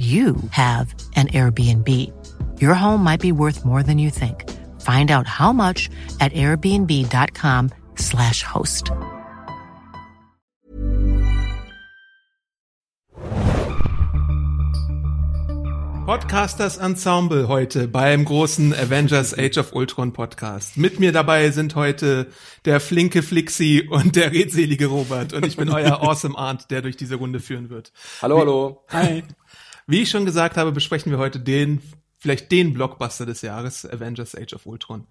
you have an Airbnb. Your home might be worth more than you think. Find out how much at airbnb.com/slash host. Podcasters Ensemble heute beim großen Avengers Age of Ultron Podcast. Mit mir dabei sind heute der flinke Flixi und der redselige Robert und ich bin euer Awesome Aunt, der durch diese Runde führen wird. Hallo, hallo. Hi. Wie ich schon gesagt habe, besprechen wir heute den, vielleicht den Blockbuster des Jahres, Avengers Age of Ultron.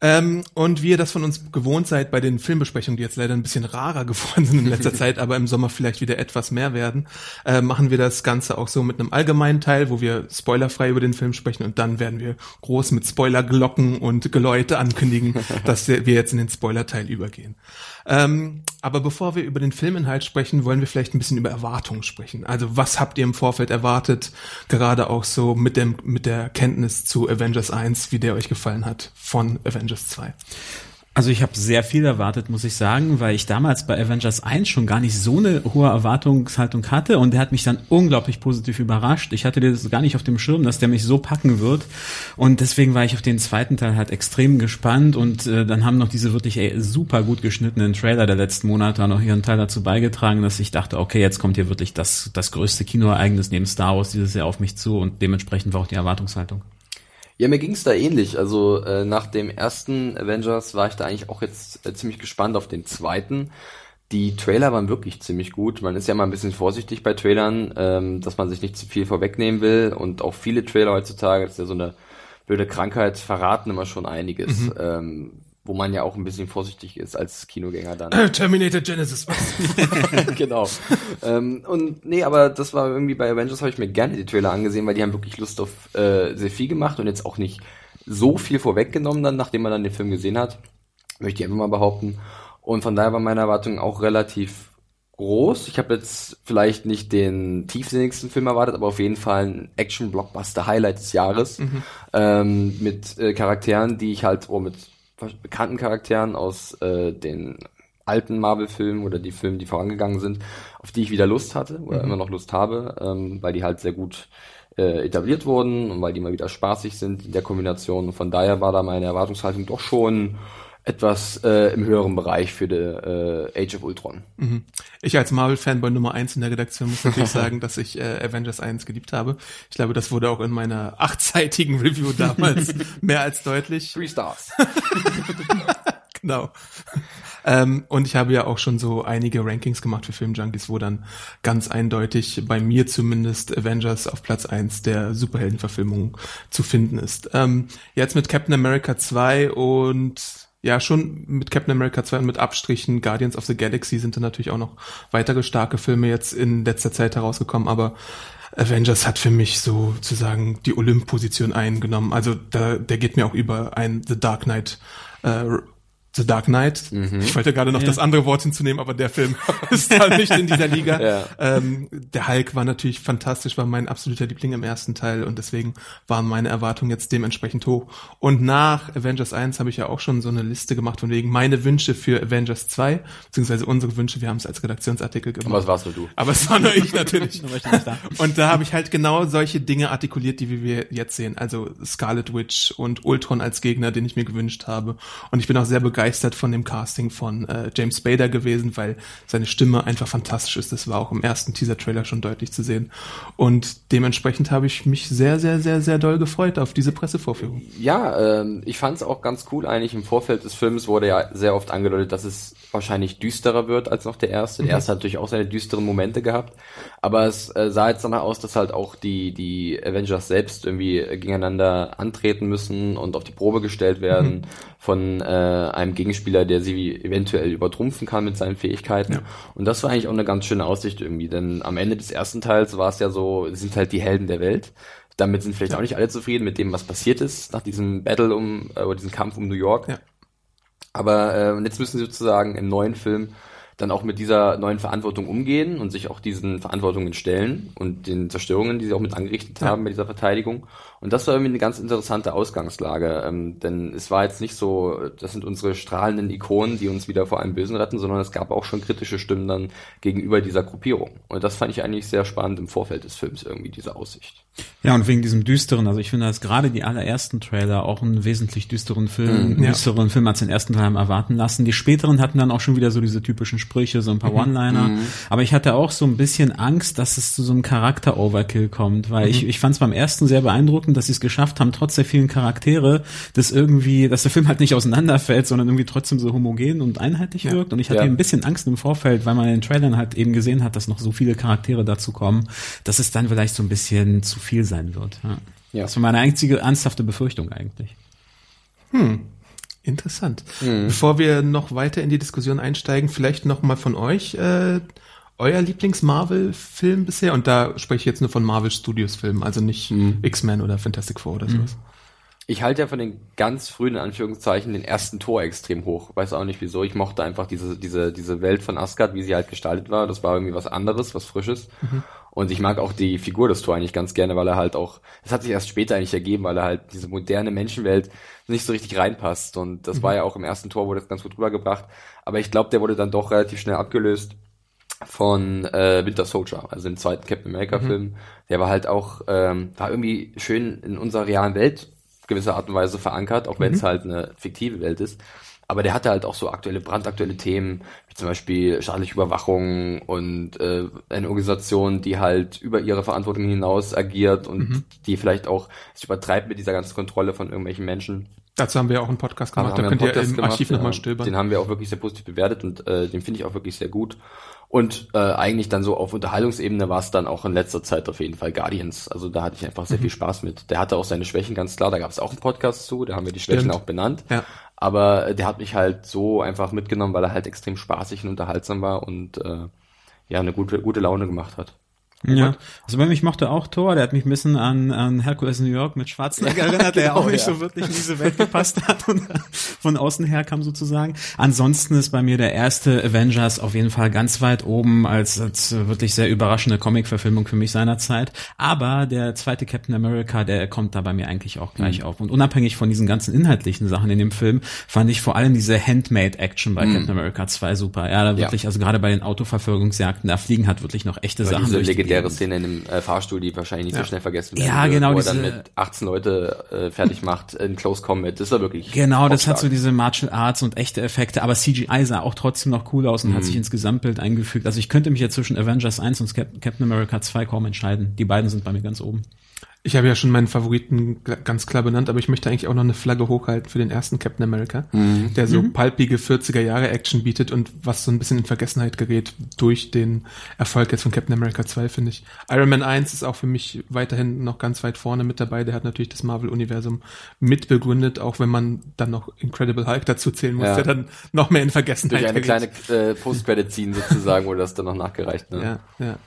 Ähm, und wie ihr das von uns gewohnt seid bei den Filmbesprechungen, die jetzt leider ein bisschen rarer geworden sind in letzter Zeit, aber im Sommer vielleicht wieder etwas mehr werden, äh, machen wir das Ganze auch so mit einem allgemeinen Teil, wo wir spoilerfrei über den Film sprechen und dann werden wir groß mit Spoilerglocken und Geläute ankündigen, dass wir jetzt in den Spoilerteil übergehen. Ähm, aber bevor wir über den Filminhalt sprechen, wollen wir vielleicht ein bisschen über Erwartungen sprechen. Also was habt ihr im Vorfeld erwartet, gerade auch so mit dem mit der Kenntnis zu Avengers 1, wie der euch gefallen hat von Avengers 2? Also ich habe sehr viel erwartet, muss ich sagen, weil ich damals bei Avengers 1 schon gar nicht so eine hohe Erwartungshaltung hatte und der hat mich dann unglaublich positiv überrascht. Ich hatte das gar nicht auf dem Schirm, dass der mich so packen wird und deswegen war ich auf den zweiten Teil halt extrem gespannt und äh, dann haben noch diese wirklich ey, super gut geschnittenen Trailer der letzten Monate noch ihren Teil dazu beigetragen, dass ich dachte, okay, jetzt kommt hier wirklich das, das größte Kinoereignis neben Star Wars dieses Jahr auf mich zu und dementsprechend war auch die Erwartungshaltung. Ja, mir ging's da ähnlich. Also äh, nach dem ersten Avengers war ich da eigentlich auch jetzt äh, ziemlich gespannt auf den zweiten. Die Trailer waren wirklich ziemlich gut. Man ist ja mal ein bisschen vorsichtig bei Trailern, ähm, dass man sich nicht zu viel vorwegnehmen will. Und auch viele Trailer heutzutage, das ist ja so eine blöde Krankheit, verraten immer schon einiges. Mhm. Ähm, wo man ja auch ein bisschen vorsichtig ist als Kinogänger dann. Terminator Genesis. genau. ähm, und nee, aber das war irgendwie bei Avengers habe ich mir gerne die Trailer angesehen, weil die haben wirklich Lust auf äh, sehr viel gemacht und jetzt auch nicht so viel vorweggenommen dann, nachdem man dann den Film gesehen hat. Möchte ich einfach mal behaupten. Und von daher war meine Erwartung auch relativ groß. Ich habe jetzt vielleicht nicht den tiefsinnigsten Film erwartet, aber auf jeden Fall ein Action-Blockbuster-Highlight des Jahres. Mhm. Ähm, mit äh, Charakteren, die ich halt, oh, mit bekannten Charakteren aus äh, den alten Marvel-Filmen oder die Filme, die vorangegangen sind, auf die ich wieder Lust hatte oder mhm. immer noch Lust habe, ähm, weil die halt sehr gut äh, etabliert wurden und weil die mal wieder spaßig sind in der Kombination. von daher war da meine Erwartungshaltung doch schon etwas äh, im höheren Bereich für the, äh, Age of Ultron. Mhm. Ich als Marvel-Fanboy Nummer eins in der Redaktion muss natürlich sagen, dass ich äh, Avengers 1 geliebt habe. Ich glaube, das wurde auch in meiner achtseitigen Review damals mehr als deutlich. Three Stars. genau. Ähm, und ich habe ja auch schon so einige Rankings gemacht für Filmjunkies, wo dann ganz eindeutig bei mir zumindest Avengers auf Platz eins der Superheldenverfilmung zu finden ist. Ähm, jetzt mit Captain America 2 und ja, schon mit Captain America 2 und mit Abstrichen Guardians of the Galaxy sind da natürlich auch noch weitere starke Filme jetzt in letzter Zeit herausgekommen, aber Avengers hat für mich sozusagen die Olymp-Position eingenommen. Also da, der geht mir auch über ein The Dark Knight äh, The Dark Knight. Mhm. Ich wollte gerade noch ja. das andere Wort hinzunehmen, aber der Film ist halt nicht in dieser Liga. Ja. Ähm, der Hulk war natürlich fantastisch, war mein absoluter Liebling im ersten Teil und deswegen waren meine Erwartungen jetzt dementsprechend hoch. Und nach Avengers 1 habe ich ja auch schon so eine Liste gemacht von wegen meine Wünsche für Avengers 2, beziehungsweise unsere Wünsche, wir haben es als Redaktionsartikel gemacht. Aber es warst nur du. Aber es war nur ich natürlich. und da habe ich halt genau solche Dinge artikuliert, die wir jetzt sehen. Also Scarlet Witch und Ultron als Gegner, den ich mir gewünscht habe. Und ich bin auch sehr begeistert begeistert von dem Casting von äh, James Spader gewesen, weil seine Stimme einfach fantastisch ist. Das war auch im ersten Teaser-Trailer schon deutlich zu sehen. Und dementsprechend habe ich mich sehr, sehr, sehr, sehr doll gefreut auf diese Pressevorführung. Ja, ähm, ich fand es auch ganz cool eigentlich. Im Vorfeld des Films wurde ja sehr oft angedeutet, dass es wahrscheinlich düsterer wird als noch der erste. Der mhm. erste hat natürlich auch seine düsteren Momente gehabt. Aber es äh, sah jetzt danach aus, dass halt auch die, die Avengers selbst irgendwie gegeneinander antreten müssen und auf die Probe gestellt werden. Mhm von äh, einem Gegenspieler, der sie eventuell übertrumpfen kann mit seinen Fähigkeiten. Ja. Und das war eigentlich auch eine ganz schöne Aussicht irgendwie, denn am Ende des ersten Teils war es ja so, sind halt die Helden der Welt. damit sind vielleicht auch nicht alle zufrieden mit dem, was passiert ist nach diesem Battle um, äh, oder diesem Kampf um New York. Ja. Aber äh, jetzt müssen sie sozusagen im neuen Film dann auch mit dieser neuen Verantwortung umgehen und sich auch diesen Verantwortungen stellen und den Zerstörungen, die sie auch mit angerichtet Ja. haben bei dieser Verteidigung. Und das war irgendwie eine ganz interessante Ausgangslage, ähm, denn es war jetzt nicht so, das sind unsere strahlenden Ikonen, die uns wieder vor einem Bösen retten, sondern es gab auch schon kritische Stimmen dann gegenüber dieser Gruppierung. Und das fand ich eigentlich sehr spannend im Vorfeld des Films irgendwie, diese Aussicht. Ja, und wegen diesem düsteren, also ich finde, dass gerade die allerersten Trailer auch einen wesentlich düsteren Film, ja. düsteren Film als den ersten Teil haben erwarten lassen. Die späteren hatten dann auch schon wieder so diese typischen Sprüche, so ein paar One-Liner. Aber ich hatte auch so ein bisschen Angst, dass es zu so einem Charakter-Overkill kommt, weil ich, ich fand es beim ersten sehr beeindruckend, dass sie es geschafft haben, trotz der vielen Charaktere, dass irgendwie, dass der Film halt nicht auseinanderfällt, sondern irgendwie trotzdem so homogen und einheitlich Ja. wirkt. Und ich hatte Ja. ein bisschen Angst im Vorfeld, weil man in den Trailern halt eben gesehen hat, dass noch so viele Charaktere dazu kommen, dass es dann vielleicht so ein bisschen zu viel sein wird. Ja. Ja. Das war meine einzige ernsthafte Befürchtung eigentlich. Interessant. Bevor wir noch weiter in die Diskussion einsteigen, vielleicht noch mal von euch äh, euer Lieblings-Marvel-Film bisher. Und da spreche ich jetzt nur von Marvel Studios Filmen, also nicht X-Men oder Fantastic Four oder sowas. Ich halte ja von den ganz frühen, in Anführungszeichen, den ersten Tor extrem hoch. Weiß auch nicht wieso. Ich mochte einfach diese, diese, diese Welt von Asgard, wie sie halt gestaltet war. Das war irgendwie was anderes, was Frisches. Und ich mag auch die Figur des Tor eigentlich ganz gerne, weil er halt auch, das hat sich erst später eigentlich ergeben, weil er halt diese moderne Menschenwelt nicht so richtig reinpasst. Und das war ja auch im ersten Tor, wurde das ganz gut rübergebracht. Aber ich glaube, der wurde dann doch relativ schnell abgelöst von äh, Winter Soldier, also dem zweiten Captain America Film. Der war halt auch, ähm, war irgendwie schön in unserer realen Welt gewisser Art und Weise verankert, auch wenn es halt eine fiktive Welt ist. Aber der hatte halt auch so aktuelle, brandaktuelle Themen, wie zum Beispiel staatliche Überwachung und äh, eine Organisation, die halt über ihre Verantwortung hinaus agiert und die vielleicht auch es übertreibt mit dieser ganzen Kontrolle von irgendwelchen Menschen. Dazu haben wir ja auch einen Podcast gemacht, da wir könnt ihr im gemacht, Archiv nochmal stöbern. Den haben wir auch wirklich sehr positiv bewertet und äh, den finde ich auch wirklich sehr gut. Und äh, eigentlich dann so auf Unterhaltungsebene war es dann auch in letzter Zeit auf jeden Fall Guardians. Also da hatte ich einfach Mhm. sehr viel Spaß mit. Der hatte auch seine Schwächen, ganz klar. Da gab es auch einen Podcast zu, da haben wir die Schwächen Stimmt. auch benannt. Ja. Aber der hat mich halt so einfach mitgenommen, weil er halt extrem spaßig und unterhaltsam war und äh, ja, eine gute, gute Laune gemacht hat. Ja, also bei mir, ich mochte auch Thor, der hat mich ein bisschen an, an Hercules New York mit Schwarzenegger erinnert, der genau, auch nicht ja. so wirklich in diese Welt gepasst hat und von außen her kam sozusagen. Ansonsten ist bei mir der erste Avengers auf jeden Fall ganz weit oben als, als wirklich sehr überraschende Comic-Verfilmung für mich seinerzeit. Aber der zweite Captain America, der kommt da bei mir eigentlich auch gleich Mhm. auf. Und unabhängig von diesen ganzen inhaltlichen Sachen in dem Film, fand ich vor allem diese Handmade-Action bei Captain America 2 super. Ja, da Mhm. Ja. wirklich, also gerade bei den Autoverfolgungsjagden, da fliegen halt wirklich noch echte Oder Sachen durch die legendäre Gegend. Szene in dem äh, Fahrstuhl, die wahrscheinlich nicht Ja. so schnell vergessen werden Ja, wird, genau, wo er dann diese- mit 18 Leute äh, fertig macht in Close Combat. Das war wirklich Genau, das hat so diese Martial Arts und echte Effekte, aber CGI sah auch trotzdem noch cool aus und Mhm. hat sich ins Gesamtbild eingefügt. Also ich könnte mich jetzt zwischen Avengers 1 und Cap Captain America 2 kaum entscheiden. Die beiden sind bei mir ganz oben. Ich habe ja schon meinen Favoriten ganz klar benannt, aber ich möchte eigentlich auch noch eine Flagge hochhalten für den ersten Captain America, Mhm. der so palpige 40er Jahre Action bietet und was so ein bisschen in Vergessenheit gerät durch den Erfolg jetzt von Captain America 2, finde ich. Iron Man 1 ist auch für mich weiterhin noch ganz weit vorne mit dabei. Der hat natürlich das Marvel-Universum mitbegründet, auch wenn man dann noch Incredible Hulk dazu zählen muss, Ja. der dann noch mehr in Vergessenheit durch eine gerät. kleine äh, Post-Credit-Scene sozusagen wurde das dann noch nachgereicht. Ne? Ja, ja.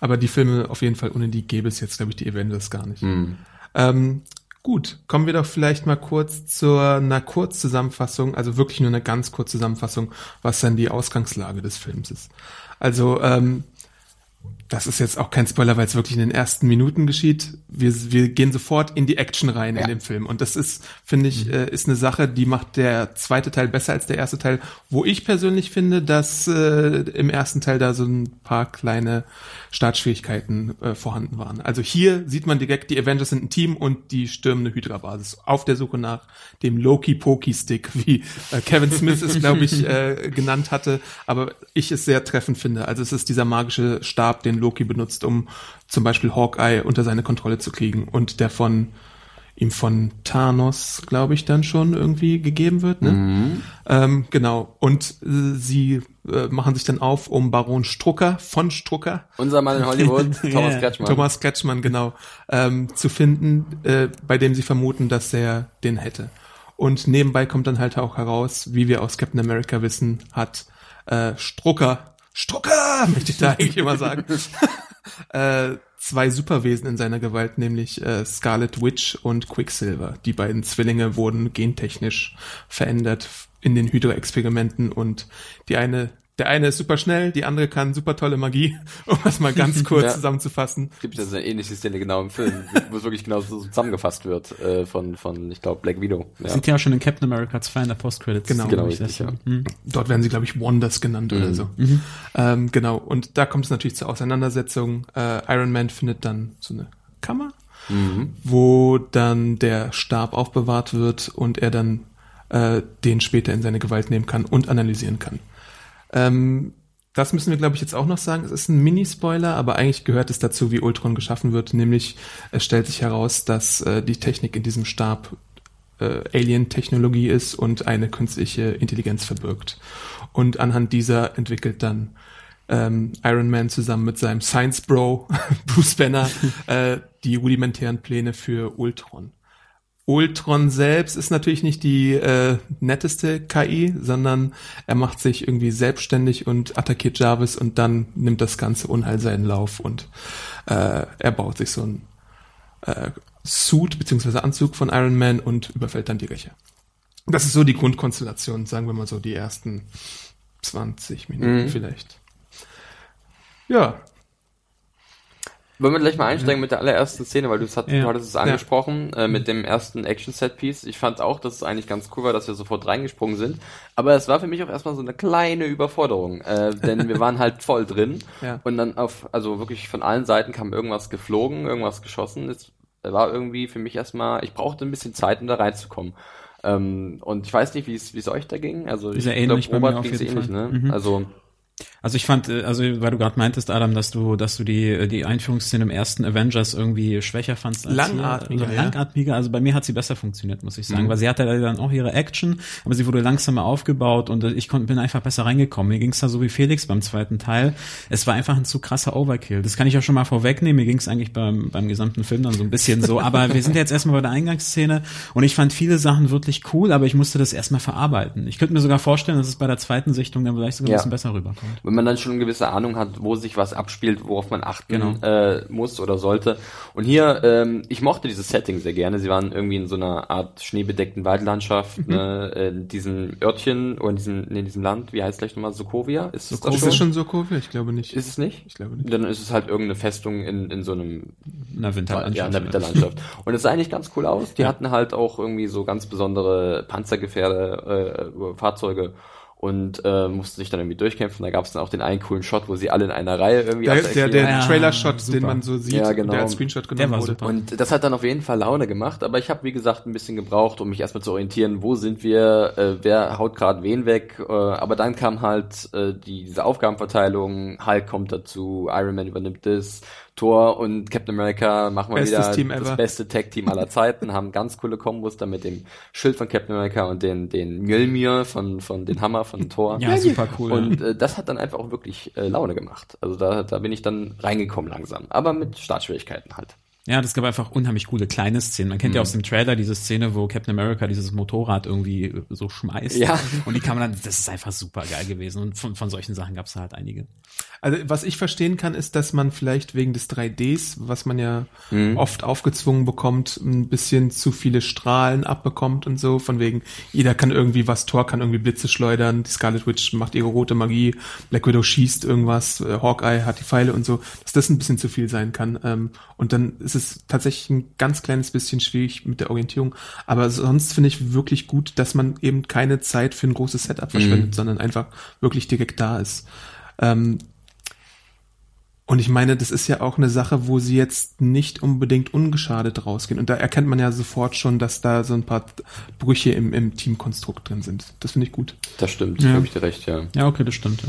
Aber die Filme auf jeden Fall, ohne die gäbe es jetzt, glaube ich, die Avengers gar nicht. Mhm. Ähm, gut, kommen wir doch vielleicht mal kurz zur einer Kurzzusammenfassung, also wirklich nur eine ganz kurze Zusammenfassung, was dann die Ausgangslage des Films ist. Also, ähm, das ist jetzt auch kein Spoiler, weil es wirklich in den ersten Minuten geschieht. Wir, wir gehen sofort in die Action rein Ja. in dem Film. Und das ist, finde ich, äh, ist eine Sache, die macht der zweite Teil besser als der erste Teil. Wo ich persönlich finde, dass äh, im ersten Teil da so ein paar kleine Startschwierigkeiten äh, vorhanden waren. Also hier sieht man direkt, die Avengers sind ein Team und die stürmen eine Hydra-Basis auf der Suche nach dem Loki-Poki-Stick, wie äh, Kevin Smith es, glaube ich, äh, genannt hatte, aber ich es sehr treffend finde. Also es ist dieser magische Stab, den Loki benutzt, um zum Beispiel Hawkeye unter seine Kontrolle zu kriegen und der von ihm von Thanos, glaube ich, dann schon irgendwie gegeben wird. Ne? Ähm, genau. Und äh, sie äh, machen sich dann auf, um Baron Strucker von Strucker Unser Mann in Hollywood, Thomas Ja. Kretschmann. Thomas Kretschmann, genau, ähm, zu finden, äh, bei dem sie vermuten, dass er den hätte. Und nebenbei kommt dann halt auch heraus, wie wir aus Captain America wissen, hat äh, Strucker, Strucker, möchte ich da eigentlich immer sagen, äh, zwei Superwesen in seiner Gewalt, nämlich äh, Scarlet Witch und Quicksilver. Die beiden Zwillinge wurden gentechnisch verändert in den Hydra-Experimenten und die eine der eine ist super schnell, die andere kann super tolle Magie, um das mal ganz kurz ja. zusammenzufassen. Gibt ja so eine ähnliche Szene genau im Film, wo es wirklich genau so zusammengefasst wird äh, von, von ich glaube, Black Widow. Ja. Sieht ja auch schon in Captain America 2 in der Post-Credits. Genau, genau richtig, ja. mhm. Dort werden sie, glaube ich, Wonders genannt mhm. oder so. Mhm. Ähm, genau, und da kommt es natürlich zur Auseinandersetzung. Äh, Iron Man findet dann so eine Kammer, mhm. wo dann der Stab aufbewahrt wird und er dann äh, den später in seine Gewalt nehmen kann und analysieren kann. Ähm, das müssen wir, glaube ich, jetzt auch noch sagen. Es ist ein Mini-Spoiler, aber eigentlich gehört es dazu, wie Ultron geschaffen wird. Nämlich, es stellt sich heraus, dass äh, die Technik in diesem Stab äh, Alien-Technologie ist und eine künstliche Intelligenz verbirgt. Und anhand dieser entwickelt dann ähm, Iron Man zusammen mit seinem Science Bro Bruce Banner äh, die rudimentären Pläne für Ultron. Ultron selbst ist natürlich nicht die äh, netteste KI, sondern er macht sich irgendwie selbstständig und attackiert Jarvis und dann nimmt das ganze Unheil seinen Lauf und äh, er baut sich so ein äh, Suit bzw. Anzug von Iron Man und überfällt dann die Rächer. Das ist so die Grundkonstellation, sagen wir mal so die ersten 20 Minuten mhm. vielleicht. Ja, wollen wir gleich mal einsteigen mit der allerersten Szene, weil du, hat, ja. du hattest es angesprochen, ja. äh, mit dem ersten Action-Set-Piece. Ich fand auch, dass es eigentlich ganz cool war, dass wir sofort reingesprungen sind. Aber es war für mich auch erstmal so eine kleine Überforderung, äh, denn wir waren halt voll drin. Ja. Und dann auf, also wirklich von allen Seiten kam irgendwas geflogen, irgendwas geschossen. Es war irgendwie für mich erstmal, ich brauchte ein bisschen Zeit, um da reinzukommen. Ähm, und ich weiß nicht, wie es wie es euch da ging. Also ich glaube, Robert ging es ähnlich, ne? Mhm. Also also ich fand, äh, also weil du gerade meintest, Adam, dass du, dass du die äh, die Einführungsszene im ersten Avengers irgendwie schwächer fandst als langatmiger, hier. Also langatmiger. Also bei mir hat sie besser funktioniert, muss ich sagen, mhm. weil sie hatte dann auch ihre Action, aber sie wurde langsamer aufgebaut und ich konnte bin einfach besser reingekommen. Mir ging es da so wie Felix beim zweiten Teil. Es war einfach ein zu krasser Overkill. Das kann ich auch schon mal vorwegnehmen. Mir ging es eigentlich beim beim gesamten Film dann so ein bisschen so. Aber wir sind jetzt erstmal bei der Eingangsszene und ich fand viele Sachen wirklich cool, aber ich musste das erstmal verarbeiten. Ich könnte mir sogar vorstellen, dass es bei der zweiten Sichtung dann vielleicht sogar ja. ein bisschen besser rüberkommt. Wenn man dann schon eine gewisse Ahnung hat, wo sich was abspielt, worauf man achten genau. äh, muss oder sollte. Und hier, ähm, ich mochte dieses Setting sehr gerne. Sie waren irgendwie in so einer Art schneebedeckten Waldlandschaft, mhm. ne, in diesem Örtchen oder in diesem, in diesem Land, wie heißt gleich nochmal, Sokovia? Ist Sokovia? das schon? Ist es schon Sokovia? Ich glaube nicht. Ist es nicht? Ich glaube nicht. Dann ist es halt irgendeine Festung in, in so einem in der Winterlandschaft. Ja, in der Winterlandschaft. Und es sah eigentlich ganz cool aus. Die ja. hatten halt auch irgendwie so ganz besondere Panzergefährde, äh, Fahrzeuge und äh, mussten sich dann irgendwie durchkämpfen. Da gab es dann auch den einen coolen Shot, wo sie alle in einer Reihe irgendwie Der, der, der ja, Trailer-Shot, den man so sieht, ja, genau. der als Screenshot genommen wurde. Super. Und das hat dann auf jeden Fall Laune gemacht, aber ich habe, wie gesagt, ein bisschen gebraucht, um mich erstmal zu orientieren, wo sind wir, äh, wer haut gerade wen weg. Äh, aber dann kam halt äh, die, diese Aufgabenverteilung, Hulk kommt dazu, Iron Man übernimmt das, Thor und Captain America machen wir wieder Team das beste Tag-Team aller Zeiten, haben ganz coole Kombos da mit dem Schild von Captain America und den, den Mjölnir von, von den Hammer von Thor. Ja, super cool. Und äh, das hat dann einfach auch wirklich äh, Laune gemacht. Also da, da bin ich dann reingekommen langsam. Aber mit Startschwierigkeiten halt. Ja, das gab einfach unheimlich coole kleine Szenen. Man kennt mhm. ja aus dem Trailer diese Szene, wo Captain America dieses Motorrad irgendwie so schmeißt. Ja. Und die kann man dann, das ist einfach super geil gewesen. Und von, von solchen Sachen gab es halt einige. Also was ich verstehen kann, ist, dass man vielleicht wegen des 3Ds, was man ja mhm. oft aufgezwungen bekommt, ein bisschen zu viele Strahlen abbekommt und so. Von wegen, jeder kann irgendwie was, Thor kann irgendwie Blitze schleudern, die Scarlet Witch macht ihre rote Magie, Black Widow schießt irgendwas, äh, Hawkeye hat die Pfeile und so, dass das ein bisschen zu viel sein kann. Ähm, und dann ist es tatsächlich ein ganz kleines bisschen schwierig mit der Orientierung. Aber sonst finde ich wirklich gut, dass man eben keine Zeit für ein großes Setup verschwendet, mhm. sondern einfach wirklich direkt da ist. Ähm, und ich meine, das ist ja auch eine Sache, wo sie jetzt nicht unbedingt ungeschadet rausgehen. Und da erkennt man ja sofort schon, dass da so ein paar Brüche im, im Teamkonstrukt drin sind. Das finde ich gut. Das stimmt, ja. habe ich dir recht, ja. Ja, okay, das stimmt, ja.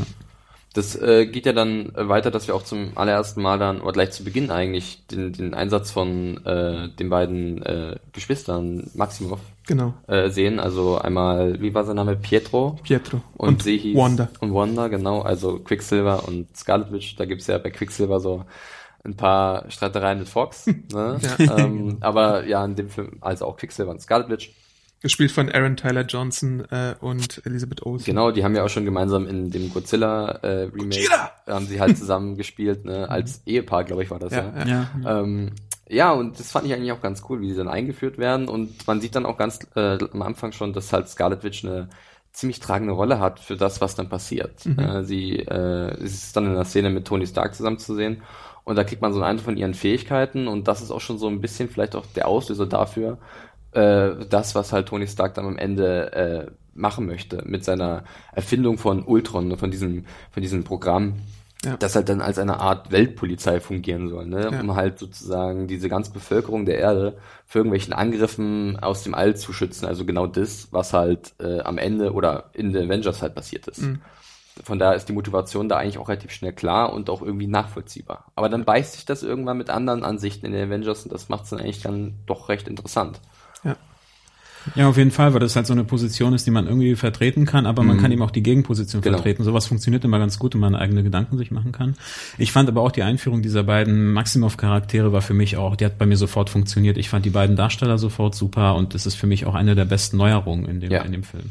Das äh, geht ja dann weiter, dass wir auch zum allerersten Mal dann, oder gleich zu Beginn eigentlich, den, den Einsatz von äh, den beiden äh, Geschwistern Maximov genau. äh, sehen. Also einmal, wie war sein Name? Pietro. Pietro. Und, und sie hieß Wanda. Und Wanda, genau. Also Quicksilver und Scarlet Witch. Da gibt's ja bei Quicksilver so ein paar Streitereien mit Fox. ne? ja. ähm, aber ja, in dem Film, also auch Quicksilver und Scarlet Witch. Gespielt von Aaron Tyler Johnson äh, und Elizabeth Olsen. Genau, die haben ja auch schon gemeinsam in dem Godzilla äh, Remake Godzilla! haben sie halt zusammen gespielt, ne? Als Ehepaar, glaube ich, war das ja. Ja, Ja. Ja. Ähm, ja, und das fand ich eigentlich auch ganz cool, wie sie dann eingeführt werden. Und man sieht dann auch ganz äh, am Anfang schon, dass halt Scarlet Witch eine ziemlich tragende Rolle hat für das, was dann passiert. Äh, sie äh, es ist dann in der Szene mit Tony Stark zusammen zu sehen. Und da kriegt man so einen Eindruck von ihren Fähigkeiten. Und das ist auch schon so ein bisschen vielleicht auch der Auslöser dafür, äh, das, was halt Tony Stark dann am Ende äh, machen möchte mit seiner Erfindung von Ultron, ne, von diesem, von diesem Programm, Ja. das halt dann als eine Art Weltpolizei fungieren soll, ne? Ja. um halt sozusagen diese ganze Bevölkerung der Erde vor irgendwelchen Angriffen aus dem All zu schützen. Also genau das, was halt äh, am Ende oder in den Avengers halt passiert ist. Mhm. Von daher ist die Motivation da eigentlich auch relativ schnell klar und auch irgendwie nachvollziehbar. Aber dann beißt sich das irgendwann mit anderen Ansichten in den Avengers und das macht es dann eigentlich dann doch recht interessant. Ja. Auf jeden Fall, weil das halt so eine Position ist, die man irgendwie vertreten kann, aber man Mhm. kann eben auch die Gegenposition Genau. vertreten. Sowas funktioniert immer ganz gut, wenn man eigene Gedanken sich machen kann. Ich fand aber auch die Einführung dieser beiden Maximoff-Charaktere war für mich auch, die hat bei mir sofort funktioniert. Ich fand die beiden Darsteller sofort super und das ist für mich auch eine der besten Neuerungen in dem, Ja. in dem Film.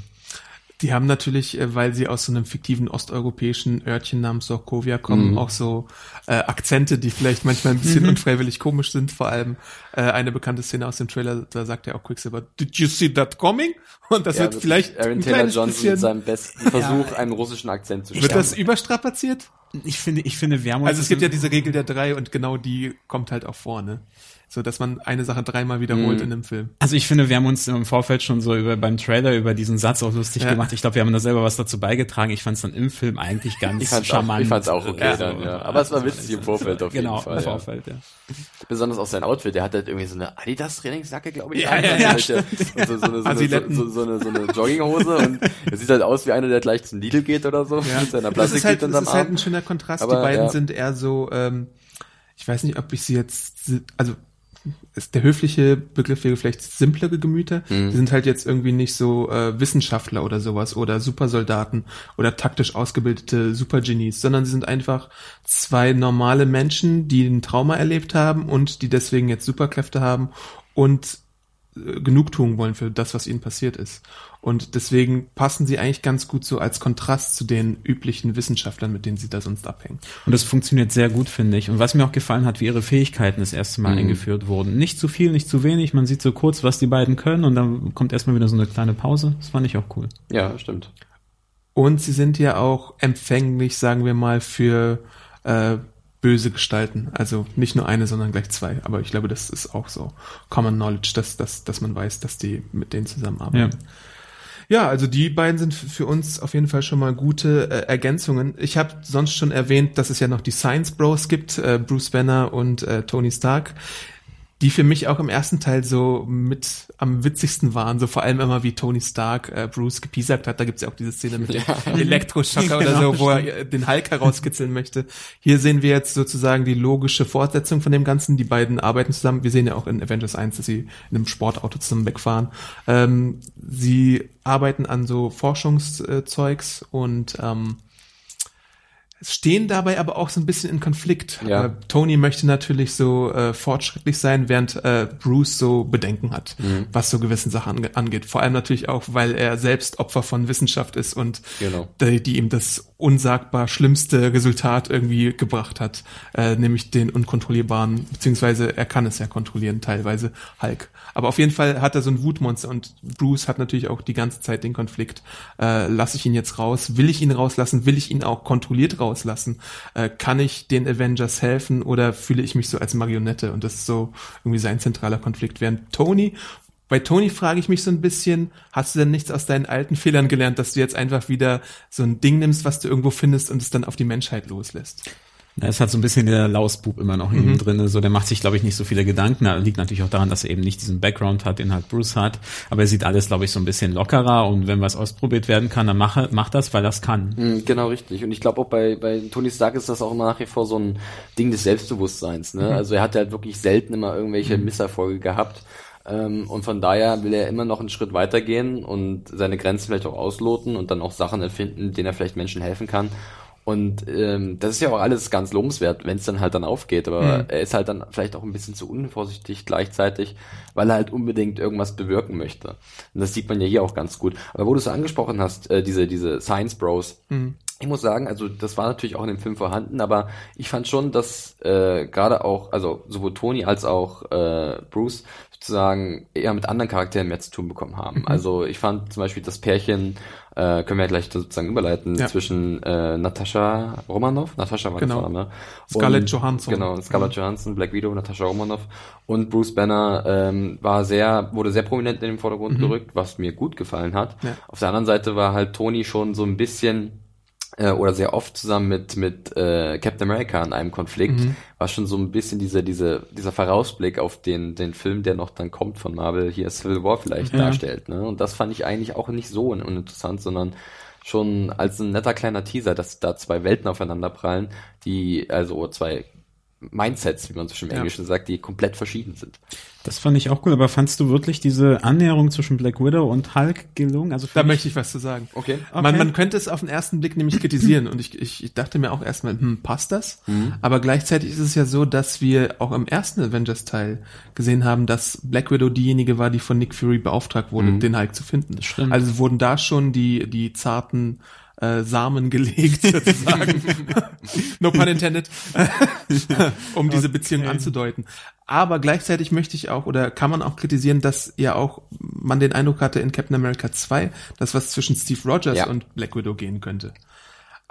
Die haben natürlich, äh, weil sie aus so einem fiktiven osteuropäischen Örtchen namens Sokovia kommen, Mhm. auch so äh, Akzente, die vielleicht manchmal ein bisschen unfreiwillig komisch sind. Vor allem äh, eine bekannte Szene aus dem Trailer, da sagt ja auch Quicksilver, Did you see that coming? Und das Ja, wird wirklich vielleicht Aaron ein Taylor kleines Johnson bisschen, mit seinem besten Versuch, einen russischen Akzent zu wird das überstrapaziert? Ich finde, ich finde, wir haben uns Also es gibt ja diese Regel der drei und genau die kommt halt auch vorne. So dass man eine Sache dreimal wiederholt Mhm. in einem Film. Also ich finde, wir haben uns im Vorfeld schon so über beim Trailer über diesen Satz auch lustig Ja. gemacht. Ich glaube, wir haben da selber was dazu beigetragen. Ich fand es dann im Film eigentlich ganz Ich fand's auch, charmant. ich fand's auch okay Ja. dann, ja. Aber es war witzig im Vorfeld auf genau, jeden Fall. im ja. Vorfeld, ja. Besonders auch sein Outfit, der hat halt irgendwie so eine Adidas-Trainingsjacke, glaube ich. Ja, an, ja, und ja, halt und so, so, eine, so, eine, so, so, eine, so eine Jogginghose und er sieht halt aus wie einer, der gleich zum Lidl geht oder so, mit seiner Das ist halt, Plastiktüte das unterm ist halt Arm. ein schöner Kontrast. Aber, die beiden ja. sind eher so, ähm, ich weiß nicht, ob ich sie jetzt, also ist der höfliche Begriff wäre vielleicht simplere Gemüter. Mhm. Die sind halt jetzt irgendwie nicht so äh, Wissenschaftler oder sowas oder Supersoldaten oder taktisch ausgebildete Supergenies, sondern sie sind einfach zwei normale Menschen, die ein Trauma erlebt haben und die deswegen jetzt Superkräfte haben und Genugtuung wollen für das, was ihnen passiert ist. Und deswegen passen sie eigentlich ganz gut so als Kontrast zu den üblichen Wissenschaftlern, mit denen sie da sonst abhängen. Und das funktioniert sehr gut, finde ich. Und was mir auch gefallen hat, wie ihre Fähigkeiten das erste Mal Mhm. eingeführt wurden. Nicht zu viel, nicht zu wenig. Man sieht so kurz, was die beiden können und dann kommt erstmal wieder so eine kleine Pause. Das fand ich auch cool. Ja, stimmt. Und sie sind ja auch empfänglich, sagen wir mal, für äh, böse Gestalten. Also nicht nur eine, sondern gleich zwei. Aber ich glaube, das ist auch so Common Knowledge, dass, dass, dass man weiß, dass die mit denen zusammenarbeiten. Ja, also die beiden sind für uns auf jeden Fall schon mal gute äh, Ergänzungen. Ich habe sonst schon erwähnt, dass es ja noch die Science Bros gibt, äh, Bruce Banner und äh, Tony Stark, die für mich auch im ersten Teil so mit am witzigsten waren. So vor allem immer, wie Tony Stark äh, Bruce gepiesackt hat. Da gibt's ja auch diese Szene mit dem Elektroschocker oder Genau, so, wo er äh, den Hulk herauskitzeln möchte. Hier sehen wir jetzt sozusagen die logische Fortsetzung von dem Ganzen. Die beiden arbeiten zusammen. Wir sehen ja auch in Avengers 1, dass sie in einem Sportauto zusammen wegfahren. Ähm, sie arbeiten an so Forschungszeugs und ähm, stehen dabei aber auch so ein bisschen in Konflikt. Ja. Äh, Tony möchte natürlich so äh, fortschrittlich sein, während äh, Bruce so Bedenken hat, Mhm. was so gewissen Sachen ange angeht. Vor allem natürlich auch, weil er selbst Opfer von Wissenschaft ist und Genau. die, die ihm das unsagbar schlimmste Resultat irgendwie gebracht hat, äh, nämlich den unkontrollierbaren, beziehungsweise er kann es ja kontrollieren, teilweise Hulk. Aber auf jeden Fall hat er so ein Wutmonster und Bruce hat natürlich auch die ganze Zeit den Konflikt, äh, lasse ich ihn jetzt raus, will ich ihn rauslassen, will ich ihn auch kontrolliert rauslassen, äh, kann ich den Avengers helfen oder fühle ich mich so als Marionette? Und das ist so irgendwie sein zentraler Konflikt, während Tony bei Tony frage ich mich so ein bisschen, hast du denn nichts aus deinen alten Fehlern gelernt, dass du jetzt einfach wieder so ein Ding nimmst, was du irgendwo findest und es dann auf die Menschheit loslässt? Ja, es hat so ein bisschen der Lausbub immer noch in Mhm. ihm drin. So, der macht sich, glaube ich, nicht so viele Gedanken. Da liegt natürlich auch daran, dass er eben nicht diesen Background hat, den halt Bruce hat. Aber er sieht alles, glaube ich, so ein bisschen lockerer. Und wenn was ausprobiert werden kann, dann mache, macht das, weil das kann. Mhm, Genau, richtig. Und ich glaube auch bei, bei Tony Stark ist das auch immer nach wie vor so ein Ding des Selbstbewusstseins. Ne? Also er hat halt wirklich selten immer irgendwelche Misserfolge gehabt. Ähm, und von daher will er immer noch einen Schritt weitergehen und seine Grenzen vielleicht auch ausloten und dann auch Sachen erfinden, denen er vielleicht Menschen helfen kann. Und ähm, das ist ja auch alles ganz lobenswert, wenn es dann halt dann aufgeht. Aber Mhm. er ist halt dann vielleicht auch ein bisschen zu unvorsichtig gleichzeitig, weil er halt unbedingt irgendwas bewirken möchte. Und das sieht man ja hier auch ganz gut. Aber wo du es angesprochen hast, äh, diese, diese Science Bros, Mhm. ich muss sagen, also das war natürlich auch in dem Film vorhanden, aber ich fand schon, dass äh, gerade auch, also sowohl Tony als auch äh, Bruce sozusagen eher mit anderen Charakteren mehr zu tun bekommen haben. Also ich fand zum Beispiel das Pärchen, äh, können wir ja gleich sozusagen überleiten, Ja. zwischen äh, Natascha Romanoff, Natascha war Genau. der Vorname, Scarlett und- Johansson. Genau, Scarlett Johansson, Black Widow, Natascha Romanoff und Bruce Banner ähm, war sehr, wurde sehr prominent in den Vordergrund gerückt, was mir gut gefallen hat. Ja. Auf der anderen Seite war halt Tony schon so ein bisschen äh, oder sehr oft zusammen mit mit äh, Captain America in einem Konflikt, war schon so ein bisschen dieser diese dieser Vorausblick auf den den Film, der noch dann kommt von Marvel, hier Civil War vielleicht Ja. darstellt. Ne? Und das fand ich eigentlich auch nicht so un uninteressant, sondern schon als ein netter kleiner Teaser, dass da zwei Welten aufeinander prallen, die also zwei Mindsets, wie man so schön im Ja. Englischen sagt, die komplett verschieden sind. Das fand ich auch cool, aber fandst du wirklich diese Annäherung zwischen Black Widow und Hulk gelungen? Also Da möchte ich was zu sagen. Okay. Man, Okay. man könnte es auf den ersten Blick nämlich kritisieren und ich, ich, ich dachte mir auch erstmal, hm, passt das? Mhm. Aber gleichzeitig ist es ja so, dass wir auch im ersten Avengers-Teil gesehen haben, dass Black Widow diejenige war, die von Nick Fury beauftragt wurde, den Hulk zu finden. Das stimmt. Also wurden da schon die, die zarten äh, Samen gelegt, sozusagen. no pun intended. um diese Beziehung anzudeuten. Aber gleichzeitig möchte ich auch, oder kann man auch kritisieren, dass ja auch man den Eindruck hatte in Captain America 2, dass was zwischen Steve Rogers Ja. und Black Widow gehen könnte.